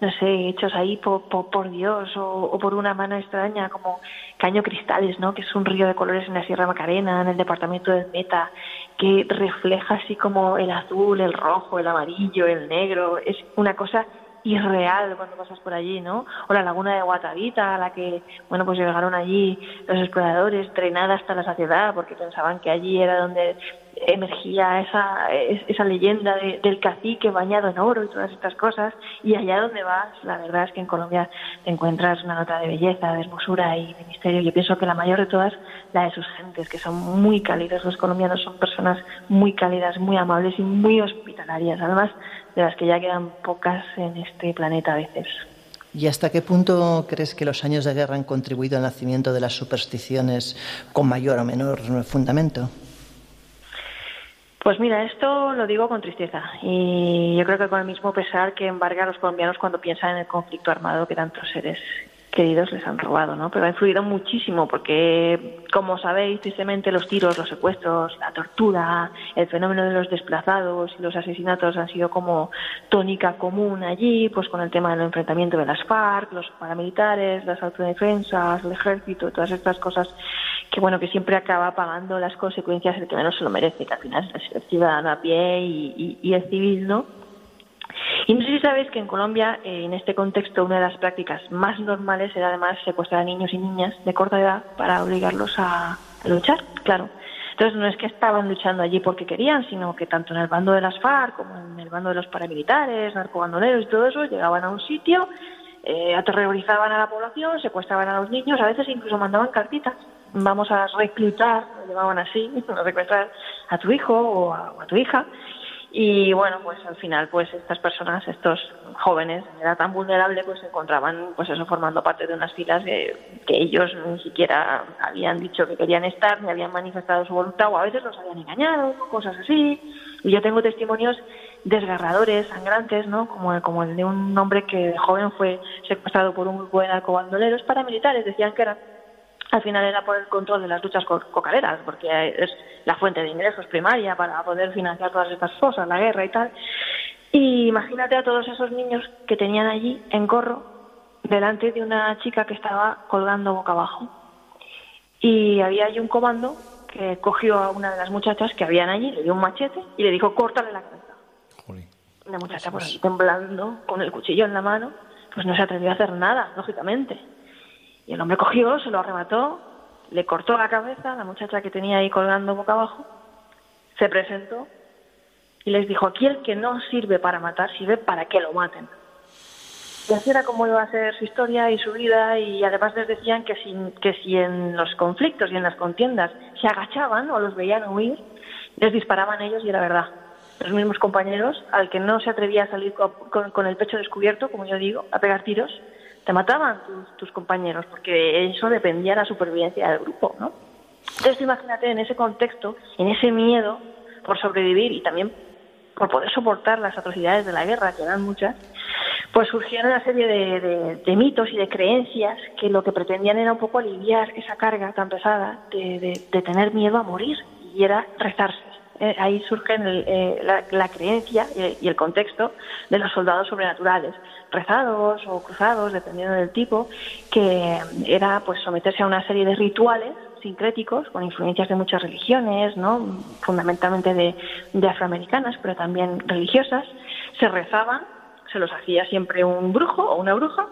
no sé, hechos ahí por, por, por Dios o, o, por una mano extraña, como Caño Cristales, ¿no? que es un río de colores en la Sierra Macarena, en el departamento del Meta, que refleja así como el azul, el rojo, el amarillo, el negro. Es una cosa irreal cuando pasas por allí, ¿no? O la laguna de Guatavita, a la que, bueno, pues llegaron allí los exploradores, trenada hasta la saciedad, porque pensaban que allí era donde emergía esa, esa leyenda del cacique bañado en oro y todas estas cosas. Y allá donde vas, la verdad es que en Colombia te encuentras una nota de belleza, de hermosura y de misterio. Yo pienso que la mayor de todas, la de sus gentes, que son muy cálidas. Los colombianos son personas muy cálidas, muy amables y muy hospitalarias, además de las que ya quedan pocas en este planeta a veces. ¿Y hasta qué punto crees que los años de guerra han contribuido al nacimiento de las supersticiones con mayor o menor fundamento? Pues mira, esto lo digo con tristeza y yo creo que con el mismo pesar que embarga a los colombianos cuando piensan en el conflicto armado que tantos seres queridos les han robado, ¿no? Pero ha influido muchísimo porque, como sabéis, tristemente los tiros, los secuestros, la tortura, el fenómeno de los desplazados y los asesinatos han sido como tónica común allí, pues con el tema del enfrentamiento de las FARC, los paramilitares, las autodefensas, el ejército, todas estas cosas que bueno que siempre acaba pagando las consecuencias el que menos se lo merece, que al final es el ciudadano a pie y, el civil, ¿no? Y no sé si sabéis que en Colombia, eh, en este contexto, una de las prácticas más normales era además secuestrar a niños y niñas de corta edad para obligarlos a, luchar, claro. Entonces no es que estaban luchando allí porque querían, sino que tanto en el bando de las FARC como en el bando de los paramilitares, narcobandoleros y todo eso, llegaban a un sitio, eh, aterrorizaban a la población, secuestraban a los niños, a veces incluso mandaban cartitas. Vamos a reclutar, lo llamaban así, a reclutar a tu hijo o a tu hija. Y bueno pues al final pues estas personas estos jóvenes en edad tan vulnerable pues se encontraban pues eso formando parte de unas filas que ellos ni siquiera habían dicho que querían estar ni habían manifestado su voluntad o a veces los habían engañado cosas así. Y yo tengo testimonios desgarradores sangrantes no como como el de un hombre que de joven fue secuestrado por un grupo de narcobandoleros paramilitares decían que eran al final era por el control de las luchas cocaderas, porque es la fuente de ingresos primaria para poder financiar todas estas cosas, la guerra y tal. Y imagínate a todos esos niños que tenían allí en corro delante de una chica que estaba colgando boca abajo. Y había allí un comando que cogió a una de las muchachas que habían allí, le dio un machete y le dijo, córtale la cabeza. La muchacha, pues temblando, con el cuchillo en la mano, pues no se atrevió a hacer nada, lógicamente y el hombre cogió, se lo arrebató, le cortó la cabeza a la muchacha que tenía ahí colgando boca abajo, se presentó y les dijo, aquí el que no sirve para matar, sirve para que lo maten. Y así era como iba a ser su historia y su vida y además les decían que si, que si en los conflictos y en las contiendas se agachaban o los veían huir, les disparaban ellos y era verdad. Los mismos compañeros, al que no se atrevía a salir con el pecho descubierto, como yo digo, a pegar tiros, te mataban tus, compañeros, porque eso dependía de la supervivencia del grupo, ¿no? Entonces imagínate en ese contexto, en ese miedo por sobrevivir y también por poder soportar las atrocidades de la guerra, que eran muchas, pues surgieron una serie de, mitos y de creencias que lo que pretendían era un poco aliviar esa carga tan pesada de, tener miedo a morir y era rezarse. Eh, ahí surge eh, la, creencia y el contexto de los soldados sobrenaturales, rezados o cruzados, dependiendo del tipo, que era pues someterse a una serie de rituales sincréticos con influencias de muchas religiones, ¿no? fundamentalmente de, de afroamericanas, pero también religiosas, se rezaban, se los hacía siempre un brujo o una bruja,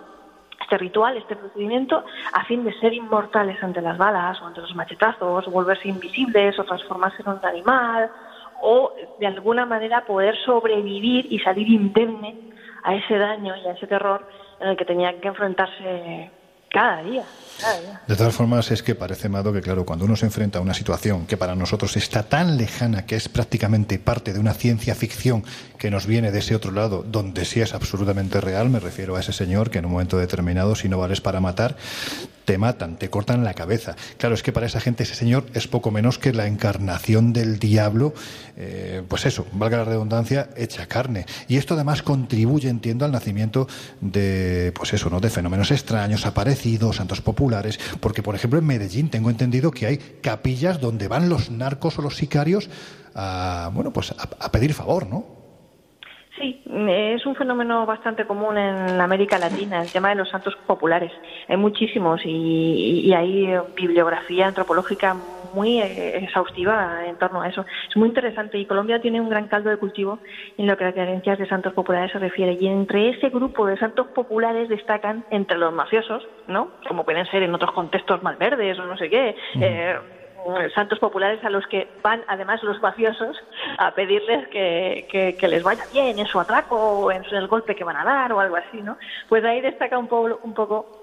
este ritual, este procedimiento, a fin de ser inmortales ante las balas o ante los machetazos, volverse invisibles o transformarse en un animal, o de alguna manera poder sobrevivir y salir indemne a ese daño y a ese terror en el que tenía que enfrentarse cada día, De todas formas, es que parece, Mado, que claro, cuando uno se enfrenta a una situación que para nosotros está tan lejana que es prácticamente parte de una ciencia ficción que nos viene de ese otro lado, donde sí es absolutamente real, me refiero a ese señor que en un momento determinado, si no vales para matar, te matan, te cortan la cabeza. Claro, es que para esa gente ese señor es poco menos que la encarnación del diablo, eh, pues eso, valga la redundancia, hecha carne. Y esto además contribuye, entiendo, al nacimiento de, pues eso, ¿no? De fenómenos extraños, santos populares, porque por ejemplo en Medellín tengo entendido que hay capillas donde van los narcos o los sicarios a, bueno, pues a pedir favor, ¿no? Sí, es un fenómeno bastante común en América Latina, el tema de los santos populares. Hay muchísimos y, hay bibliografía antropológica muy eh, exhaustiva en torno a eso. Es muy interesante y Colombia tiene un gran caldo de cultivo en lo que a las creencias de santos populares se refiere. Y entre ese grupo de santos populares destacan entre los mafiosos, ¿no? Como pueden ser en otros contextos malverdes o no sé qué. Eh, santos populares a los que van además los mafiosos a pedirles que, que, les vaya bien en su atraco o en el golpe que van a dar o algo así, ¿no? Pues ahí destaca un poco, un poco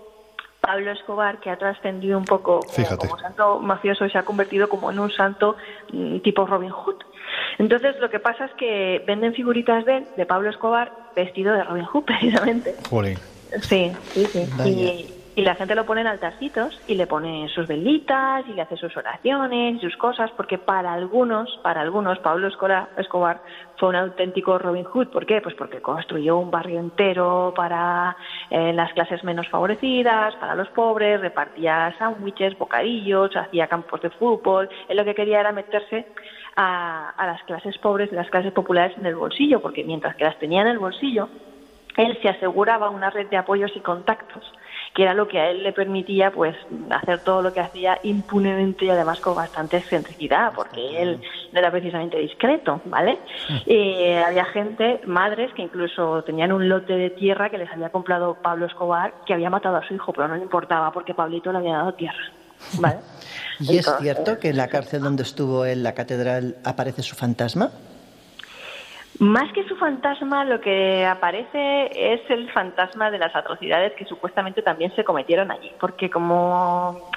Pablo Escobar, que ha trascendido un poco como, santo mafioso y se ha convertido como en un santo mm, tipo Robin Hood. Entonces lo que pasa es que venden figuritas de de Pablo Escobar, vestido de Robin Hood precisamente. Sí, sí, sí. Y la gente lo pone en altarcitos y le pone sus velitas y le hace sus oraciones y sus cosas, porque para algunos, para algunos, Pablo Escobar fue un auténtico Robin Hood. ¿Por qué? Pues porque construyó un barrio entero para eh, las clases menos favorecidas, para los pobres, repartía sándwiches, bocadillos, hacía campos de fútbol. Él lo que quería era meterse a, a las clases pobres, las clases populares en el bolsillo, porque mientras que las tenía en el bolsillo, él se aseguraba una red de apoyos y contactos que era lo que a él le permitía pues hacer todo lo que hacía impunemente y además con bastante excentricidad, porque él no era precisamente discreto, ¿vale? Eh, había gente, madres, que incluso tenían un lote de tierra que les había comprado Pablo Escobar, que había matado a su hijo, pero no le importaba porque Pablito le había dado tierra, ¿vale? ¿Y es cierto que en la cárcel donde estuvo en la catedral aparece su fantasma? Más que su fantasma, lo que aparece es el fantasma de las atrocidades que supuestamente también se cometieron allí. Porque como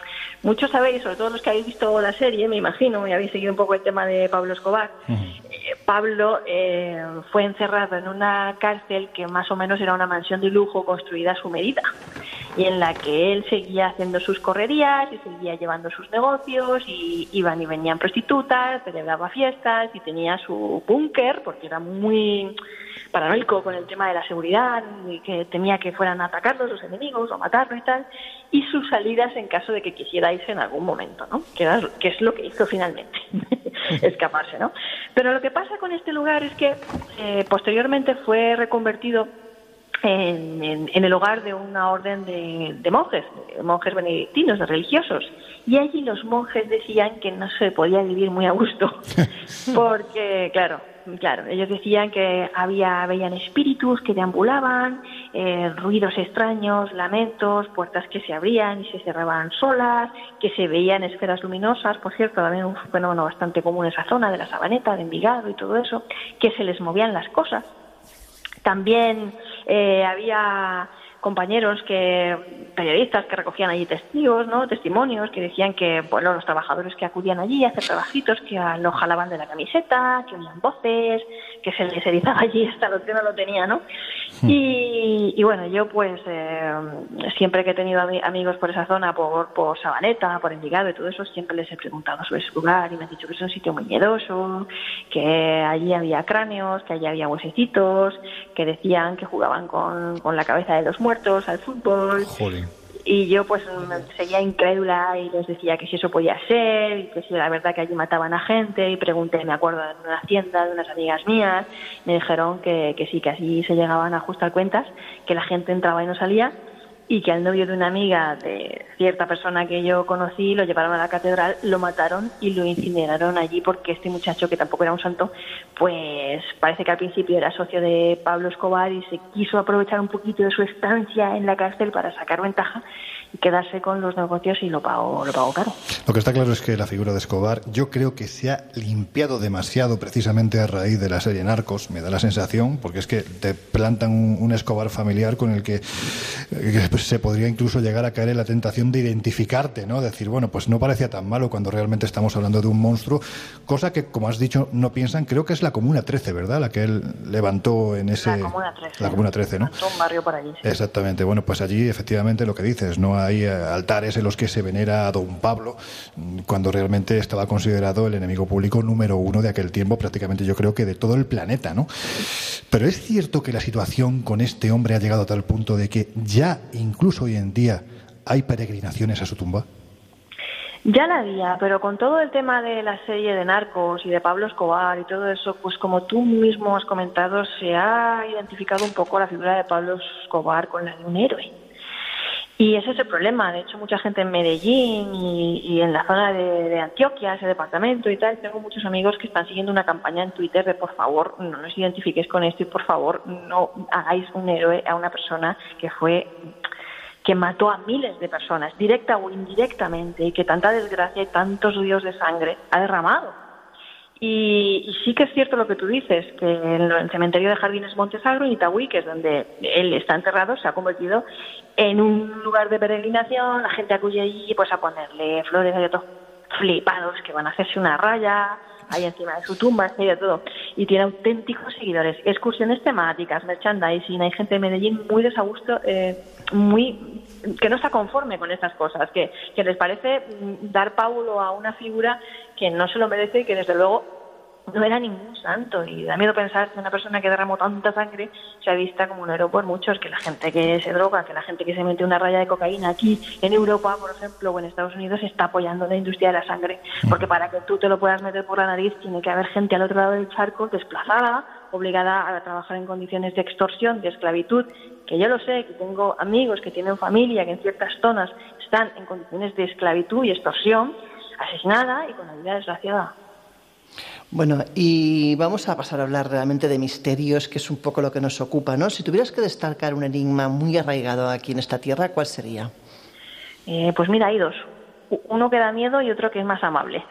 muchos sabéis, sobre todo los que habéis visto la serie, me imagino, y habéis seguido un poco el tema de Pablo Escobar, Pablo eh, fue encerrado en una cárcel que más o menos era una mansión de lujo construida a su medida y en la que él seguía haciendo sus correrías y seguía llevando sus negocios y iban y venían prostitutas, celebraba fiestas y tenía su búnker porque era muy paranoico con el tema de la seguridad y que temía que fueran a atacarlos los enemigos o matarlo y tal y sus salidas en caso de que quisiera irse en algún momento, ¿no? Que, que es lo que hizo finalmente, escaparse, ¿no? Pero lo que pasa con este lugar es que eh, posteriormente fue reconvertido en, el hogar de una orden de, monjes, monjes benedictinos, de religiosos. Y allí los monjes decían que no se podía vivir muy a gusto, porque, claro, claro, ellos decían que había veían espíritus que deambulaban, eh, ruidos extraños, lamentos, puertas que se abrían y se cerraban solas, que se veían esferas luminosas, por cierto, también un fenómeno bastante común en esa zona de la Sabaneta, de Envigado y todo eso, que se les movían las cosas. También eh, había compañeros que periodistas que recogían allí testigos, ¿no? testimonios que decían que bueno los trabajadores que acudían allí a hacer trabajitos que lo jalaban de la camiseta, que oían voces, que se les erizaba allí hasta lo que no lo tenía, ¿no? Hmm. Y, bueno yo pues eh, siempre que he tenido amigos por esa zona, por, por Sabaneta, por Envigado y todo eso, siempre les he preguntado sobre ese lugar y me han dicho que es un sitio muy miedoso, que allí había cráneos, que allí había huesecitos, que decían que jugaban con, con la cabeza de los muertos al fútbol. Y yo pues seguía incrédula y les decía que si eso podía ser, y que si la verdad que allí mataban a gente, y pregunté, me acuerdo, en una hacienda de unas amigas mías, me dijeron que, que sí, que así se llegaban a ajustar cuentas, que la gente entraba y no salía, y que al novio de una amiga de cierta persona que yo conocí lo llevaron a la catedral, lo mataron y lo incineraron allí porque este muchacho, que tampoco era un santo, pues parece que al principio era socio de Pablo Escobar y se quiso aprovechar un poquito de su estancia en la cárcel para sacar ventaja y quedarse con los negocios y lo pagó, lo pagó caro. Lo que está claro es que la figura de Escobar yo creo que se ha limpiado demasiado precisamente a raíz de la serie Narcos, me da la sensación, porque es que te plantan un, Escobar familiar con el que, pues, se podría incluso llegar a caer en la tentación de identificarte, ¿no? Decir, bueno, pues no parecía tan malo cuando realmente estamos hablando de un monstruo, cosa que, como has dicho, no piensan, creo que es la Comuna 13, ¿verdad? La que él levantó en ese... La Comuna 13. La Comuna 13, ¿no? Un barrio por allí. Exactamente. Bueno, pues allí efectivamente lo que dices, no hay eh, altares en los que se venera a don Pablo, cuando realmente estaba considerado el enemigo público número uno de aquel tiempo, prácticamente yo creo que de todo el planeta, ¿no? Pero es cierto que la situación con este hombre ha llegado a tal punto de que ya, incluso hoy en día, hay peregrinaciones a su tumba. Ya la había, pero con todo el tema de la serie de narcos y de Pablo Escobar y todo eso, pues como tú mismo has comentado, se ha identificado un poco la figura de Pablo Escobar con la de un héroe. Y ese es el problema. De hecho, mucha gente en Medellín y, en la zona de, Antioquia, ese departamento y tal, tengo muchos amigos que están siguiendo una campaña en Twitter de por favor no nos identifiquéis con esto y por favor no hagáis un héroe a una persona que fue que mató a miles de personas, directa o indirectamente, y que tanta desgracia y tantos ríos de sangre ha derramado. Y, sí que es cierto lo que tú dices, que en el cementerio de Jardines Montesagro, en Itagüí, que es donde él está enterrado, se ha convertido en un lugar de peregrinación, la gente acude allí pues a ponerle flores, hay otros flipados que van a hacerse una raya, ahí encima de su tumba, todo. Y tiene auténticos seguidores, excursiones temáticas, merchandising, hay gente de Medellín muy desagusto, eh, muy que no está conforme con estas cosas, que, que les parece dar paulo a una figura que no se lo merece y que desde luego no era ningún santo. Y da miedo pensar que una persona que derramó tanta sangre se ha vista como un héroe por muchos, que la gente que se droga, que la gente que se mete una raya de cocaína aquí en Europa, por ejemplo, o en Estados Unidos, está apoyando la industria de la sangre, porque para que tú te lo puedas meter por la nariz tiene que haber gente al otro lado del charco desplazada, obligada a trabajar en condiciones de extorsión, de esclavitud, que yo lo sé, que tengo amigos que tienen familia, que en ciertas zonas están en condiciones de esclavitud y extorsión, asesinada y con la vida desgraciada. Bueno, y vamos a pasar a hablar realmente de misterios, que es un poco lo que nos ocupa, ¿no? Si tuvieras que destacar un enigma muy arraigado aquí en esta tierra, ¿cuál sería? Eh, pues mira, hay dos. Uno que da miedo y otro que es más amable.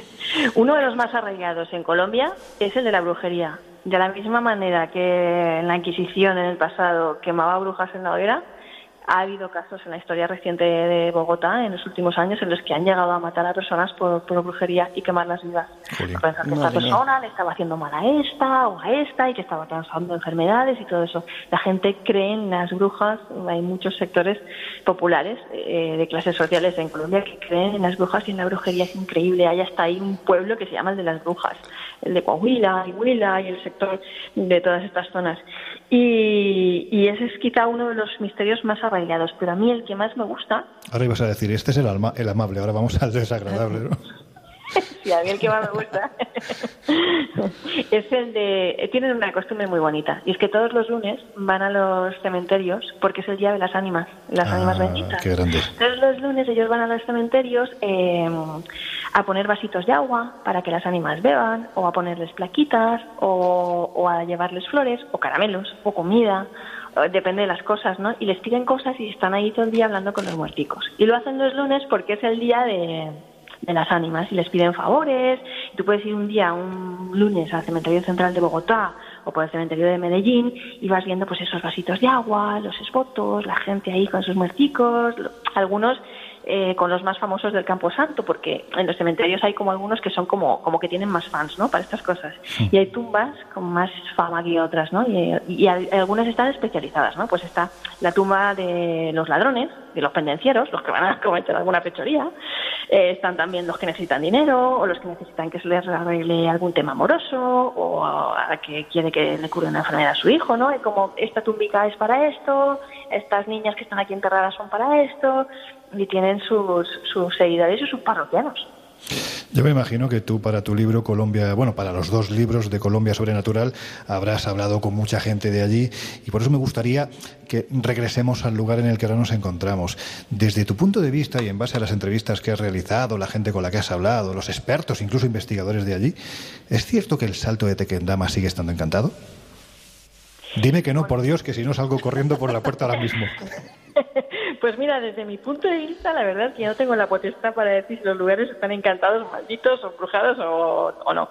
Uno de los más arraigados en Colombia es el de la brujería. De la misma manera que en la Inquisición en el pasado quemaba brujas en la hoguera, ha habido casos en la historia reciente de Bogotá en los últimos años en los que han llegado a matar a personas por, brujería y quemarlas vivas. Pensar que esta persona le estaba haciendo mal a esta o a esta y que estaba causando enfermedades y todo eso. La gente cree en las brujas, hay muchos sectores populares eh, de clases sociales en Colombia que creen en las brujas y en la brujería es increíble. Hay hasta ahí un pueblo que se llama el de las brujas, el de Coahuila y Huila y el sector de todas estas zonas. Y, ese es quizá uno de los misterios más arraigados, pero a mí el que más me gusta... Ahora ibas a decir, este es el, alma, el amable, ahora vamos al desagradable, ¿no? sí, a mí el que más me gusta es el de... Tienen una costumbre muy bonita, y es que todos los lunes van a los cementerios porque es el día de las ánimas, las ánimas ah, benditas. Qué grande. Todos los lunes ellos van a los cementerios eh, a poner vasitos de agua para que las ánimas beban, o a ponerles plaquitas, o, a llevarles flores, o caramelos, o comida, depende de las cosas, ¿no? Y les piden cosas y están ahí todo el día hablando con los muerticos. Y lo hacen los lunes porque es el día de, de las ánimas y les piden favores. Tú puedes ir un día, un lunes, al cementerio central de Bogotá o por el cementerio de Medellín y vas viendo pues esos vasitos de agua, los esbotos, la gente ahí con sus muerticos, algunos eh, con los más famosos del Campo Santo, porque en los cementerios hay como algunos que son como, como que tienen más fans, ¿no? Para estas cosas. Y hay tumbas con más fama que otras, ¿no? Y, algunas están especializadas, ¿no? Pues está la tumba de los ladrones, de los pendencieros, los que van a cometer alguna pechoría. Eh, están también los que necesitan dinero, o los que necesitan que se les arregle algún tema amoroso, o a que quiere que le cure una enfermedad a su hijo, ¿no? Y como esta tumbica es para esto, estas niñas que están aquí enterradas son para esto, y tienen sus, sus seguidores y sus parroquianos. Yo me imagino que tú para tu libro Colombia, bueno, para los dos libros de Colombia Sobrenatural, habrás hablado con mucha gente de allí y por eso me gustaría que regresemos al lugar en el que ahora nos encontramos. Desde tu punto de vista y en base a las entrevistas que has realizado, la gente con la que has hablado, los expertos, incluso investigadores de allí, ¿es cierto que el salto de Tequendama sigue estando encantado? Dime que no, por Dios, que si no salgo corriendo por la puerta ahora mismo. Pues mira, desde mi punto de vista, la verdad es que yo no tengo la potestad para decir si los lugares están encantados, malditos o brujados o, no.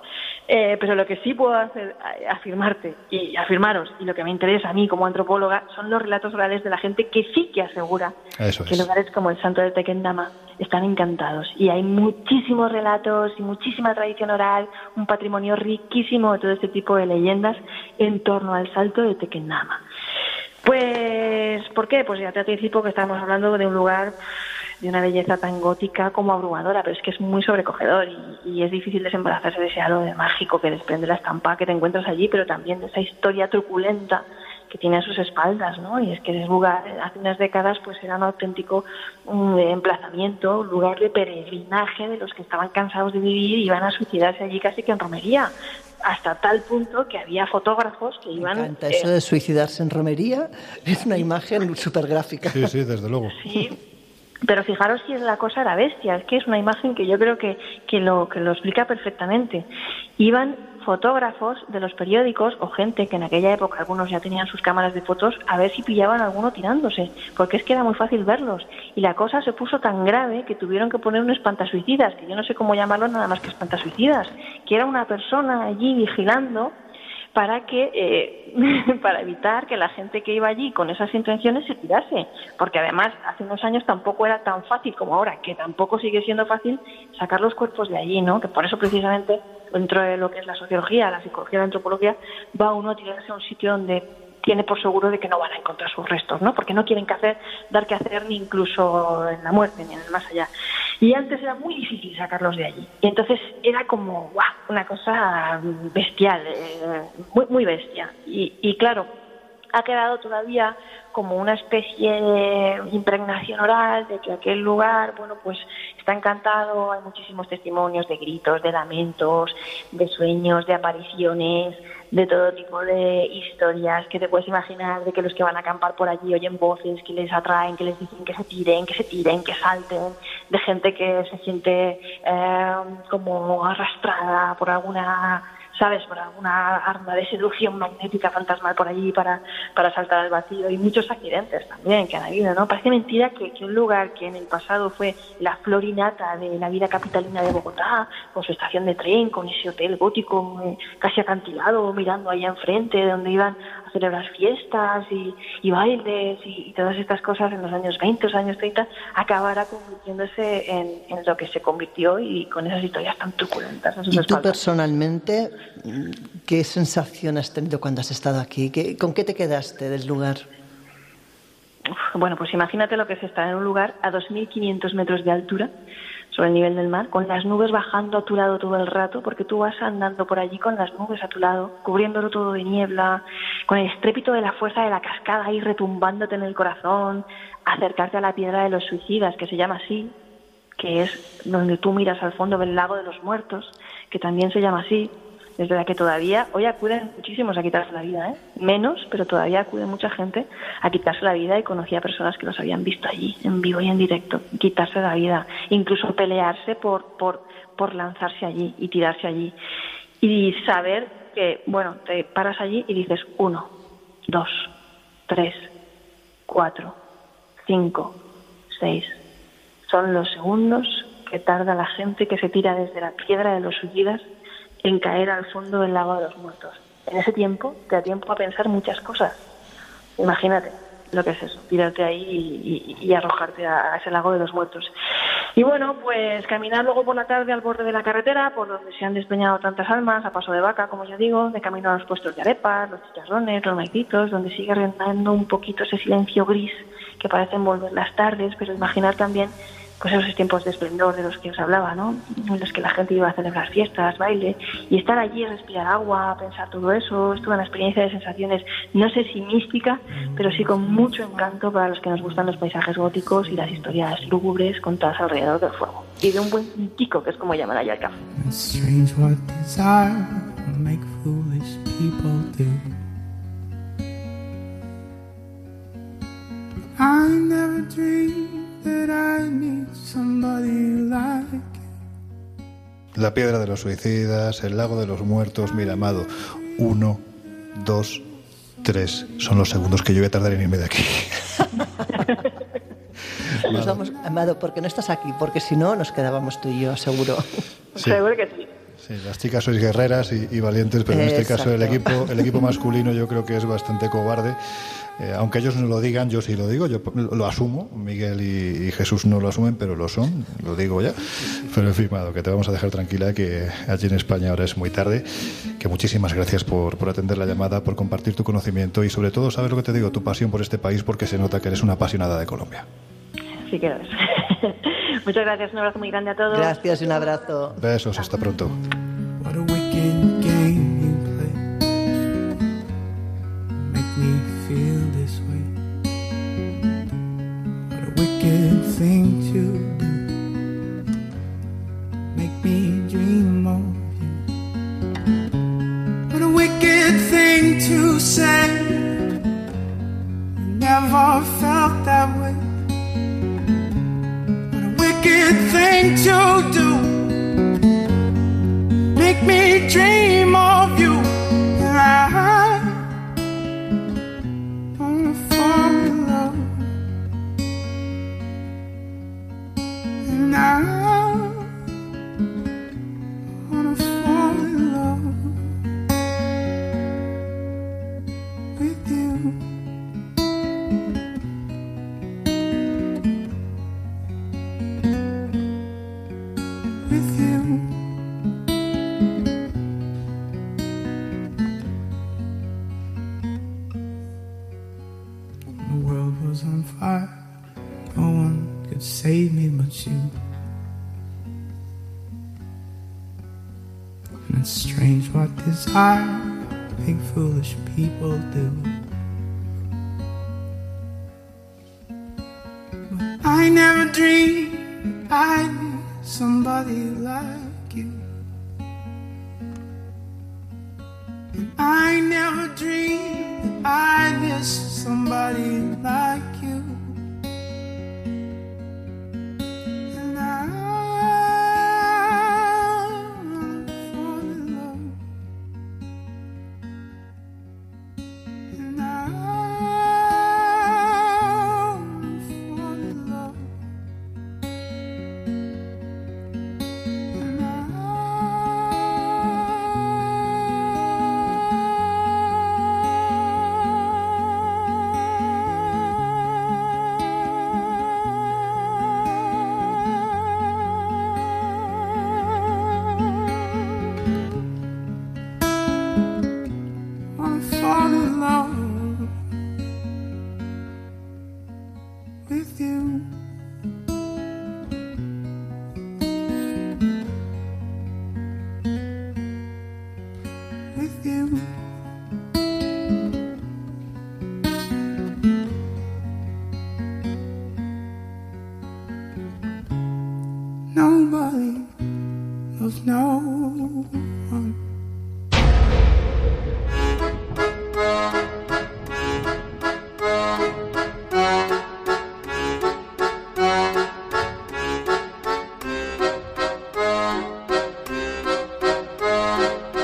Eh, pero lo que sí puedo hacer, eh, afirmarte y afirmaros, y lo que me interesa a mí como antropóloga, son los relatos orales de la gente que sí que asegura que lugares como el Santo de Tequendama están encantados. Y hay muchísimos relatos y muchísima tradición oral, un patrimonio riquísimo de todo este tipo de leyendas en torno al Salto de Tequendama. Pues, ¿por qué? Pues ya te anticipo que estamos hablando de un lugar de una belleza tan gótica como abrumadora, pero es que es muy sobrecogedor y, es difícil desembarazarse de ese halo de mágico que desprende la estampa que te encuentras allí, pero también de esa historia truculenta que tiene a sus espaldas, ¿no? Y es que ese hace unas décadas pues era un auténtico um, emplazamiento, un lugar de peregrinaje de los que estaban cansados de vivir y iban a suicidarse allí casi que en romería, hasta tal punto que había fotógrafos que iban... Me eso de suicidarse en romería es una imagen súper gráfica. Sí, sí, desde luego. Sí, Pero fijaros si la cosa era bestia, es que es una imagen que yo creo que, que, lo, que lo explica perfectamente. Iban fotógrafos de los periódicos o gente que en aquella época algunos ya tenían sus cámaras de fotos a ver si pillaban alguno tirándose, porque es que era muy fácil verlos. Y la cosa se puso tan grave que tuvieron que poner un espantasuicidas, que yo no sé cómo llamarlo nada más que espantasuicidas, que era una persona allí vigilando para que eh, para evitar que la gente que iba allí con esas intenciones se tirase porque además hace unos años tampoco era tan fácil como ahora que tampoco sigue siendo fácil sacar los cuerpos de allí no que por eso precisamente dentro de lo que es la sociología la psicología la antropología va uno a tirarse a un sitio donde tiene por seguro de que no van a encontrar sus restos, ¿no? Porque no quieren que hacer, dar que hacer ni incluso en la muerte ni en el más allá. Y antes era muy difícil sacarlos de allí. Y entonces era como, ¡guau! Una cosa bestial, eh, muy, muy bestia. Y, y claro, ha quedado todavía como una especie de impregnación oral de que aquel lugar, bueno, pues está encantado, hay muchísimos testimonios de gritos, de lamentos, de sueños, de apariciones, de todo tipo de historias que te puedes imaginar de que los que van a acampar por allí oyen voces que les atraen, que les dicen que se tiren, que se tiren, que salten, de gente que se siente eh, como arrastrada por alguna ¿sabes? Por alguna arma de seducción magnética fantasmal por allí para, para saltar al vacío y muchos accidentes también que han habido, ¿no? Parece mentira que, un lugar que en el pasado fue la florinata de la vida capitalina de Bogotá, con su estación de tren, con ese hotel gótico eh, casi acantilado, mirando allá enfrente, donde iban a celebrar fiestas y, y bailes y, todas estas cosas en los años 20, los años 30, acabara convirtiéndose en, en lo que se convirtió y con esas historias tan truculentas. ¿Y tú personalmente ¿Qué sensación has tenido cuando has estado aquí? ¿Con qué te quedaste del lugar? Bueno, pues imagínate lo que es estar en un lugar a 2.500 metros de altura sobre el nivel del mar, con las nubes bajando a tu lado todo el rato, porque tú vas andando por allí con las nubes a tu lado, cubriéndolo todo de niebla, con el estrépito de la fuerza de la cascada ahí retumbándote en el corazón, acercarte a la piedra de los suicidas, que se llama así, que es donde tú miras al fondo del lago de los muertos, que también se llama así, es verdad que todavía, hoy acuden muchísimos a quitarse la vida, ¿eh? menos, pero todavía acude mucha gente a quitarse la vida y conocía personas que los habían visto allí, en vivo y en directo, quitarse la vida, incluso pelearse por, por, por lanzarse allí y tirarse allí. Y saber que, bueno, te paras allí y dices uno, dos, tres, cuatro, cinco, seis. Son los segundos que tarda la gente que se tira desde la piedra de los suicidas en caer al fondo del lago de los muertos. En ese tiempo te da tiempo a pensar muchas cosas. Imagínate lo que es eso, tirarte ahí y, arrojarte a, ese lago de los muertos. Y bueno, pues caminar luego por la tarde al borde de la carretera, por donde se han despeñado tantas almas, a paso de vaca, como ya digo, de camino a los puestos de arepas, los chicharrones, los maicitos, donde sigue reinando un poquito ese silencio gris que parece envolver las tardes, pero imaginar también pues esos tiempos de esplendor de los que os hablaba, ¿no? En los que la gente iba a celebrar fiestas, baile, y estar allí, respirar agua, pensar todo eso, es toda una experiencia de sensaciones, no sé si mística, pero sí con mucho encanto para los que nos gustan los paisajes góticos y las historias lúgubres contadas alrededor del fuego. Y de un buen chico, que es como llaman allá el café. La piedra de los suicidas, el lago de los muertos, mira, amado, uno, dos, tres, son los segundos que yo voy a tardar en irme de aquí. Nos vamos, amado, porque no estás aquí, porque si no nos quedábamos tú y yo, seguro. Seguro que sí. Sí, las chicas sois guerreras y, valientes, pero en este caso el equipo, el equipo masculino yo creo que es bastante cobarde. Eh, aunque ellos no lo digan, yo sí lo digo, yo lo asumo. Miguel y, Jesús no lo asumen, pero lo son, lo digo ya. Pero he firmado, que te vamos a dejar tranquila, que allí en España ahora es muy tarde. Que muchísimas gracias por, por atender la llamada, por compartir tu conocimiento y sobre todo, ¿sabes lo que te digo? Tu pasión por este país, porque se nota que eres una apasionada de Colombia. Sí que eres. Muchas gracias, un abrazo muy grande a todos. Gracias y un abrazo. Besos, hasta pronto. I.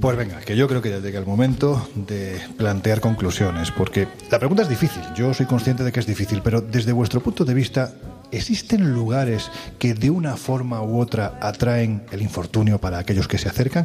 Pues venga, que yo creo que ya llega el momento de plantear conclusiones, porque la pregunta es difícil, yo soy consciente de que es difícil, pero desde vuestro punto de vista, ¿existen lugares que de una forma u otra atraen el infortunio para aquellos que se acercan?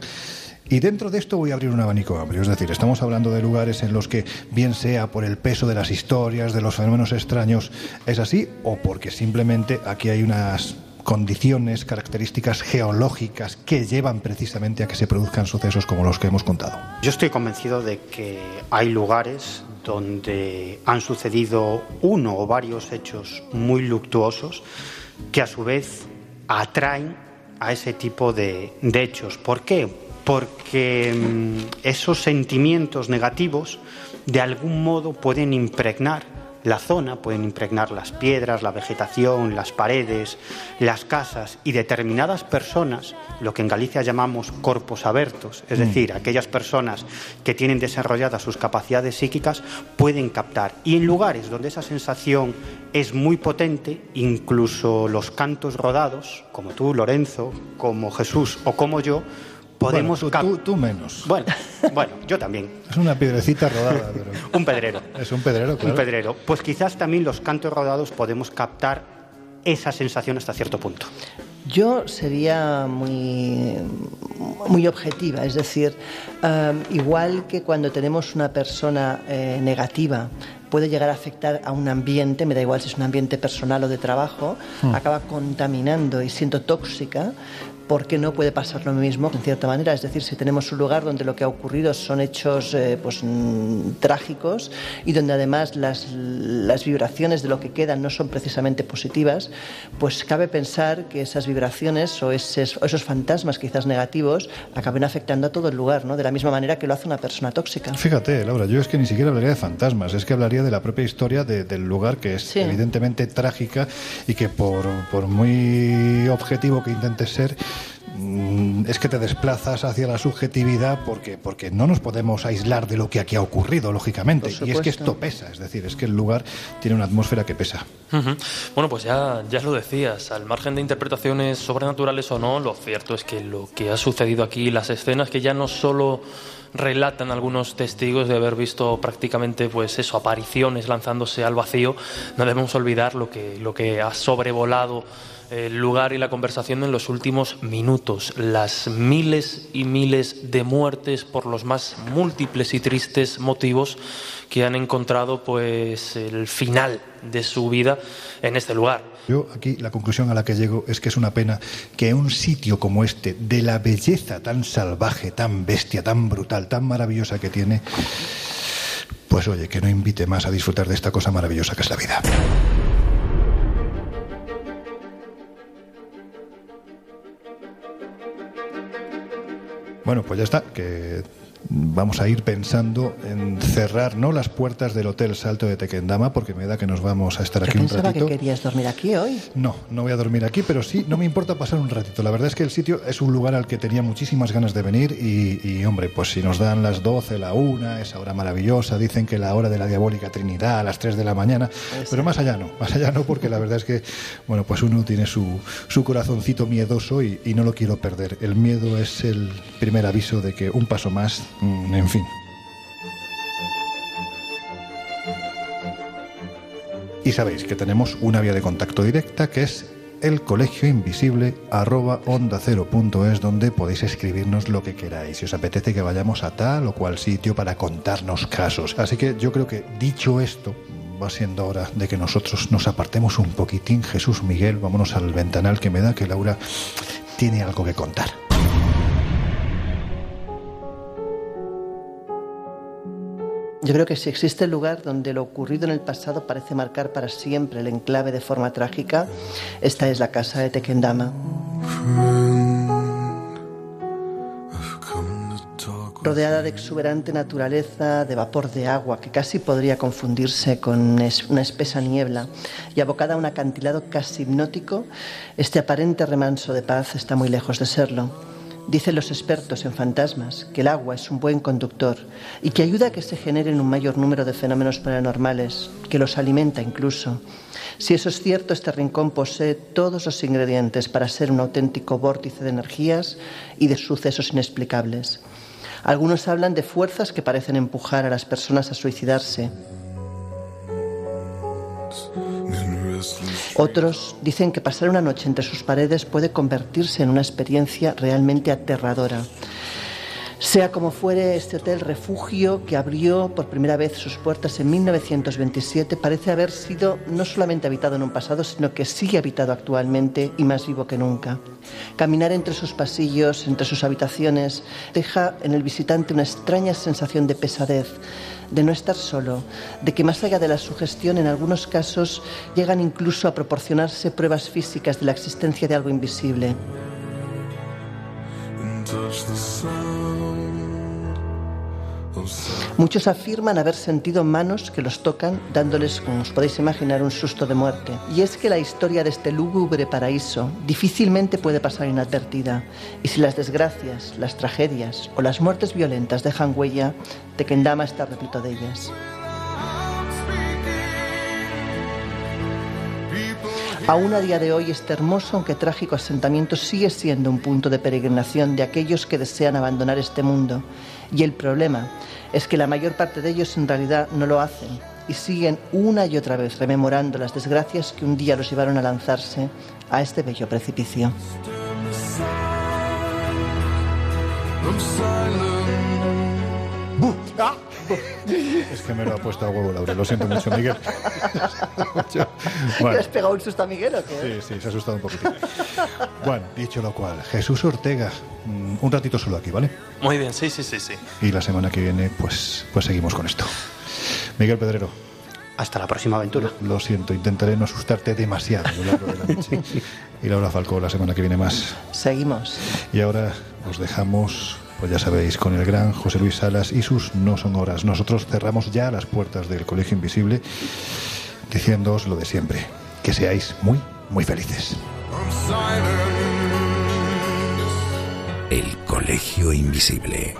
Y dentro de esto voy a abrir un abanico amplio, es decir, estamos hablando de lugares en los que, bien sea por el peso de las historias, de los fenómenos extraños, es así, o porque simplemente aquí hay unas condiciones, características geológicas que llevan precisamente a que se produzcan sucesos como los que hemos contado. Yo estoy convencido de que hay lugares donde han sucedido uno o varios hechos muy luctuosos que a su vez atraen a ese tipo de, de hechos. ¿Por qué? Porque mm, esos sentimientos negativos de algún modo pueden impregnar la zona, pueden impregnar las piedras, la vegetación, las paredes, las casas y determinadas personas, lo que en Galicia llamamos corpos abertos, es Mm. decir, aquellas personas que tienen desarrolladas sus capacidades psíquicas, pueden captar. Y en lugares donde esa sensación es muy potente, incluso los cantos rodados, como tú, Lorenzo, como Jesús o como yo, podemos Bueno, tú, cap- tú- tú menos. Bueno, bueno, yo también. Es una piedrecita rodada, pero Un pedrero. es un pedrero, claro. Un pedrero. Pues quizás también los cantos rodados podemos captar esa sensación hasta cierto punto. Yo sería muy, muy objetiva, es decir, eh, igual que cuando tenemos una persona eh, negativa puede llegar a afectar a un ambiente, me da igual si es un ambiente personal o de trabajo, Hmm. acaba contaminando y siendo tóxica, ¿por qué no puede pasar lo mismo en cierta manera? Es decir, si tenemos un lugar donde lo que ha ocurrido son hechos eh, pues, mm, trágicos y donde además las, las vibraciones de lo que quedan no son precisamente positivas, pues cabe pensar que esas vibraciones o esos, esos fantasmas quizás negativos acaben afectando a todo el lugar, ¿no? de la misma manera que lo hace una persona tóxica. Fíjate, Laura, yo es que ni siquiera hablaría de fantasmas, es que hablaría de la propia historia de- del lugar que es Sí. evidentemente trágica y que por, por muy objetivo que intentes ser, es que te desplazas hacia la subjetividad porque, porque no nos podemos aislar de lo que aquí ha ocurrido, lógicamente. Y es que esto pesa, es decir, es que el lugar tiene una atmósfera que pesa. Bueno, pues ya, ya lo decías, al margen de interpretaciones sobrenaturales o no, lo cierto es que lo que ha sucedido aquí, las escenas que ya no solo relatan algunos testigos de haber visto prácticamente pues eso, apariciones lanzándose al vacío, no debemos olvidar lo que, lo que ha sobrevolado el lugar y la conversación en los últimos minutos, las miles y miles de muertes por los más múltiples y tristes motivos que han encontrado pues el final de su vida en este lugar. Yo aquí la conclusión a la que llego es que es una pena que un sitio como este, de la belleza tan salvaje, tan bestia, tan brutal, tan maravillosa que tiene, pues oye, que no invite más a disfrutar de esta cosa maravillosa que es la vida. Bueno, pues ya está, que vamos a ir pensando en cerrar no las puertas del Hotel Salto de Tequendama, porque me da que nos vamos a estar Yo aquí un pensaba que ratito. querías dormir aquí hoy. No, no voy a dormir aquí, pero sí, no me importa pasar un ratito. La verdad es que el sitio es un lugar al que tenía muchísimas ganas de venir y, y, hombre, pues si nos dan las 12, la 1, esa hora maravillosa, dicen que la hora de la diabólica Trinidad a las 3 de la mañana, pero más allá no, más allá no, porque la verdad es que, bueno, pues uno tiene su, su corazoncito miedoso y, y no lo quiero perder. El miedo es el primer aviso de que un paso más, en fin. Y sabéis que tenemos una vía de contacto directa que es el colegio invisible arroba onda cero punto es donde podéis escribirnos lo que queráis. Si os apetece que vayamos a tal o cual sitio para contarnos casos. Así que yo creo que dicho esto va siendo hora de que nosotros nos apartemos un poquitín. Jesús Miguel vámonos al ventanal que me da que Laura tiene algo que contar Yo creo que si existe el lugar donde lo ocurrido en el pasado parece marcar para siempre el enclave de forma trágica, esta es la casa de Tequendama. Rodeada de exuberante naturaleza, de vapor de agua que casi podría confundirse con una espesa niebla y abocada a un acantilado casi hipnótico, este aparente remanso de paz está muy lejos de serlo. Dicen los expertos en fantasmas que el agua es un buen conductor y que ayuda a que se generen un mayor número de fenómenos paranormales, que los alimenta incluso. Si eso es cierto, este rincón posee todos los ingredientes para ser un auténtico vórtice de energías y de sucesos inexplicables. Algunos hablan de fuerzas que parecen empujar a las personas a suicidarse. Otros dicen que pasar una noche entre sus paredes puede convertirse en una experiencia realmente aterradora. Sea como fuere, este hotel refugio que abrió por primera vez sus puertas en 1927 parece haber sido no solamente habitado en un pasado, sino que sigue habitado actualmente y más vivo que nunca. Caminar entre sus pasillos, entre sus habitaciones, deja en el visitante una extraña sensación de pesadez, de no estar solo, de que más allá de la sugestión, en algunos casos llegan incluso a proporcionarse pruebas físicas de la existencia de algo invisible. Muchos afirman haber sentido manos que los tocan, dándoles, como os podéis imaginar, un susto de muerte. Y es que la historia de este lúgubre paraíso difícilmente puede pasar inadvertida. Y si las desgracias, las tragedias o las muertes violentas dejan huella, Tequendama está repleto de ellas. Aún a día de hoy este hermoso aunque trágico asentamiento sigue siendo un punto de peregrinación de aquellos que desean abandonar este mundo. Y el problema es que la mayor parte de ellos en realidad no lo hacen y siguen una y otra vez rememorando las desgracias que un día los llevaron a lanzarse a este bello precipicio. Es que me lo ha puesto a huevo, Laura. Lo siento mucho, Miguel. Mucho. ¿Le Bueno, has pegado un susto a Miguel o qué? sí, sí, se ha asustado un poquitín. Bueno, dicho lo cual, Jesús Ortega, mm, un ratito solo aquí, ¿vale? Muy bien, sí, sí, sí, sí. Y la semana que viene, pues, pues seguimos con esto. Miguel Pedrero. Hasta la próxima aventura. Lo siento, intentaré no asustarte demasiado a lo largo de la noche. Y Laura Falcó la semana que viene más. Seguimos. Y ahora os dejamos, pues ya sabéis, con el gran José Luis Salas y sus No son horas. Nosotros cerramos ya las puertas del Colegio Invisible diciéndoos lo de siempre, que seáis muy, muy felices. El Colegio Invisible.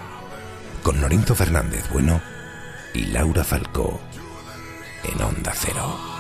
Con Lorenzo Fernández Bueno y Laura Falcó. En Onda Cero.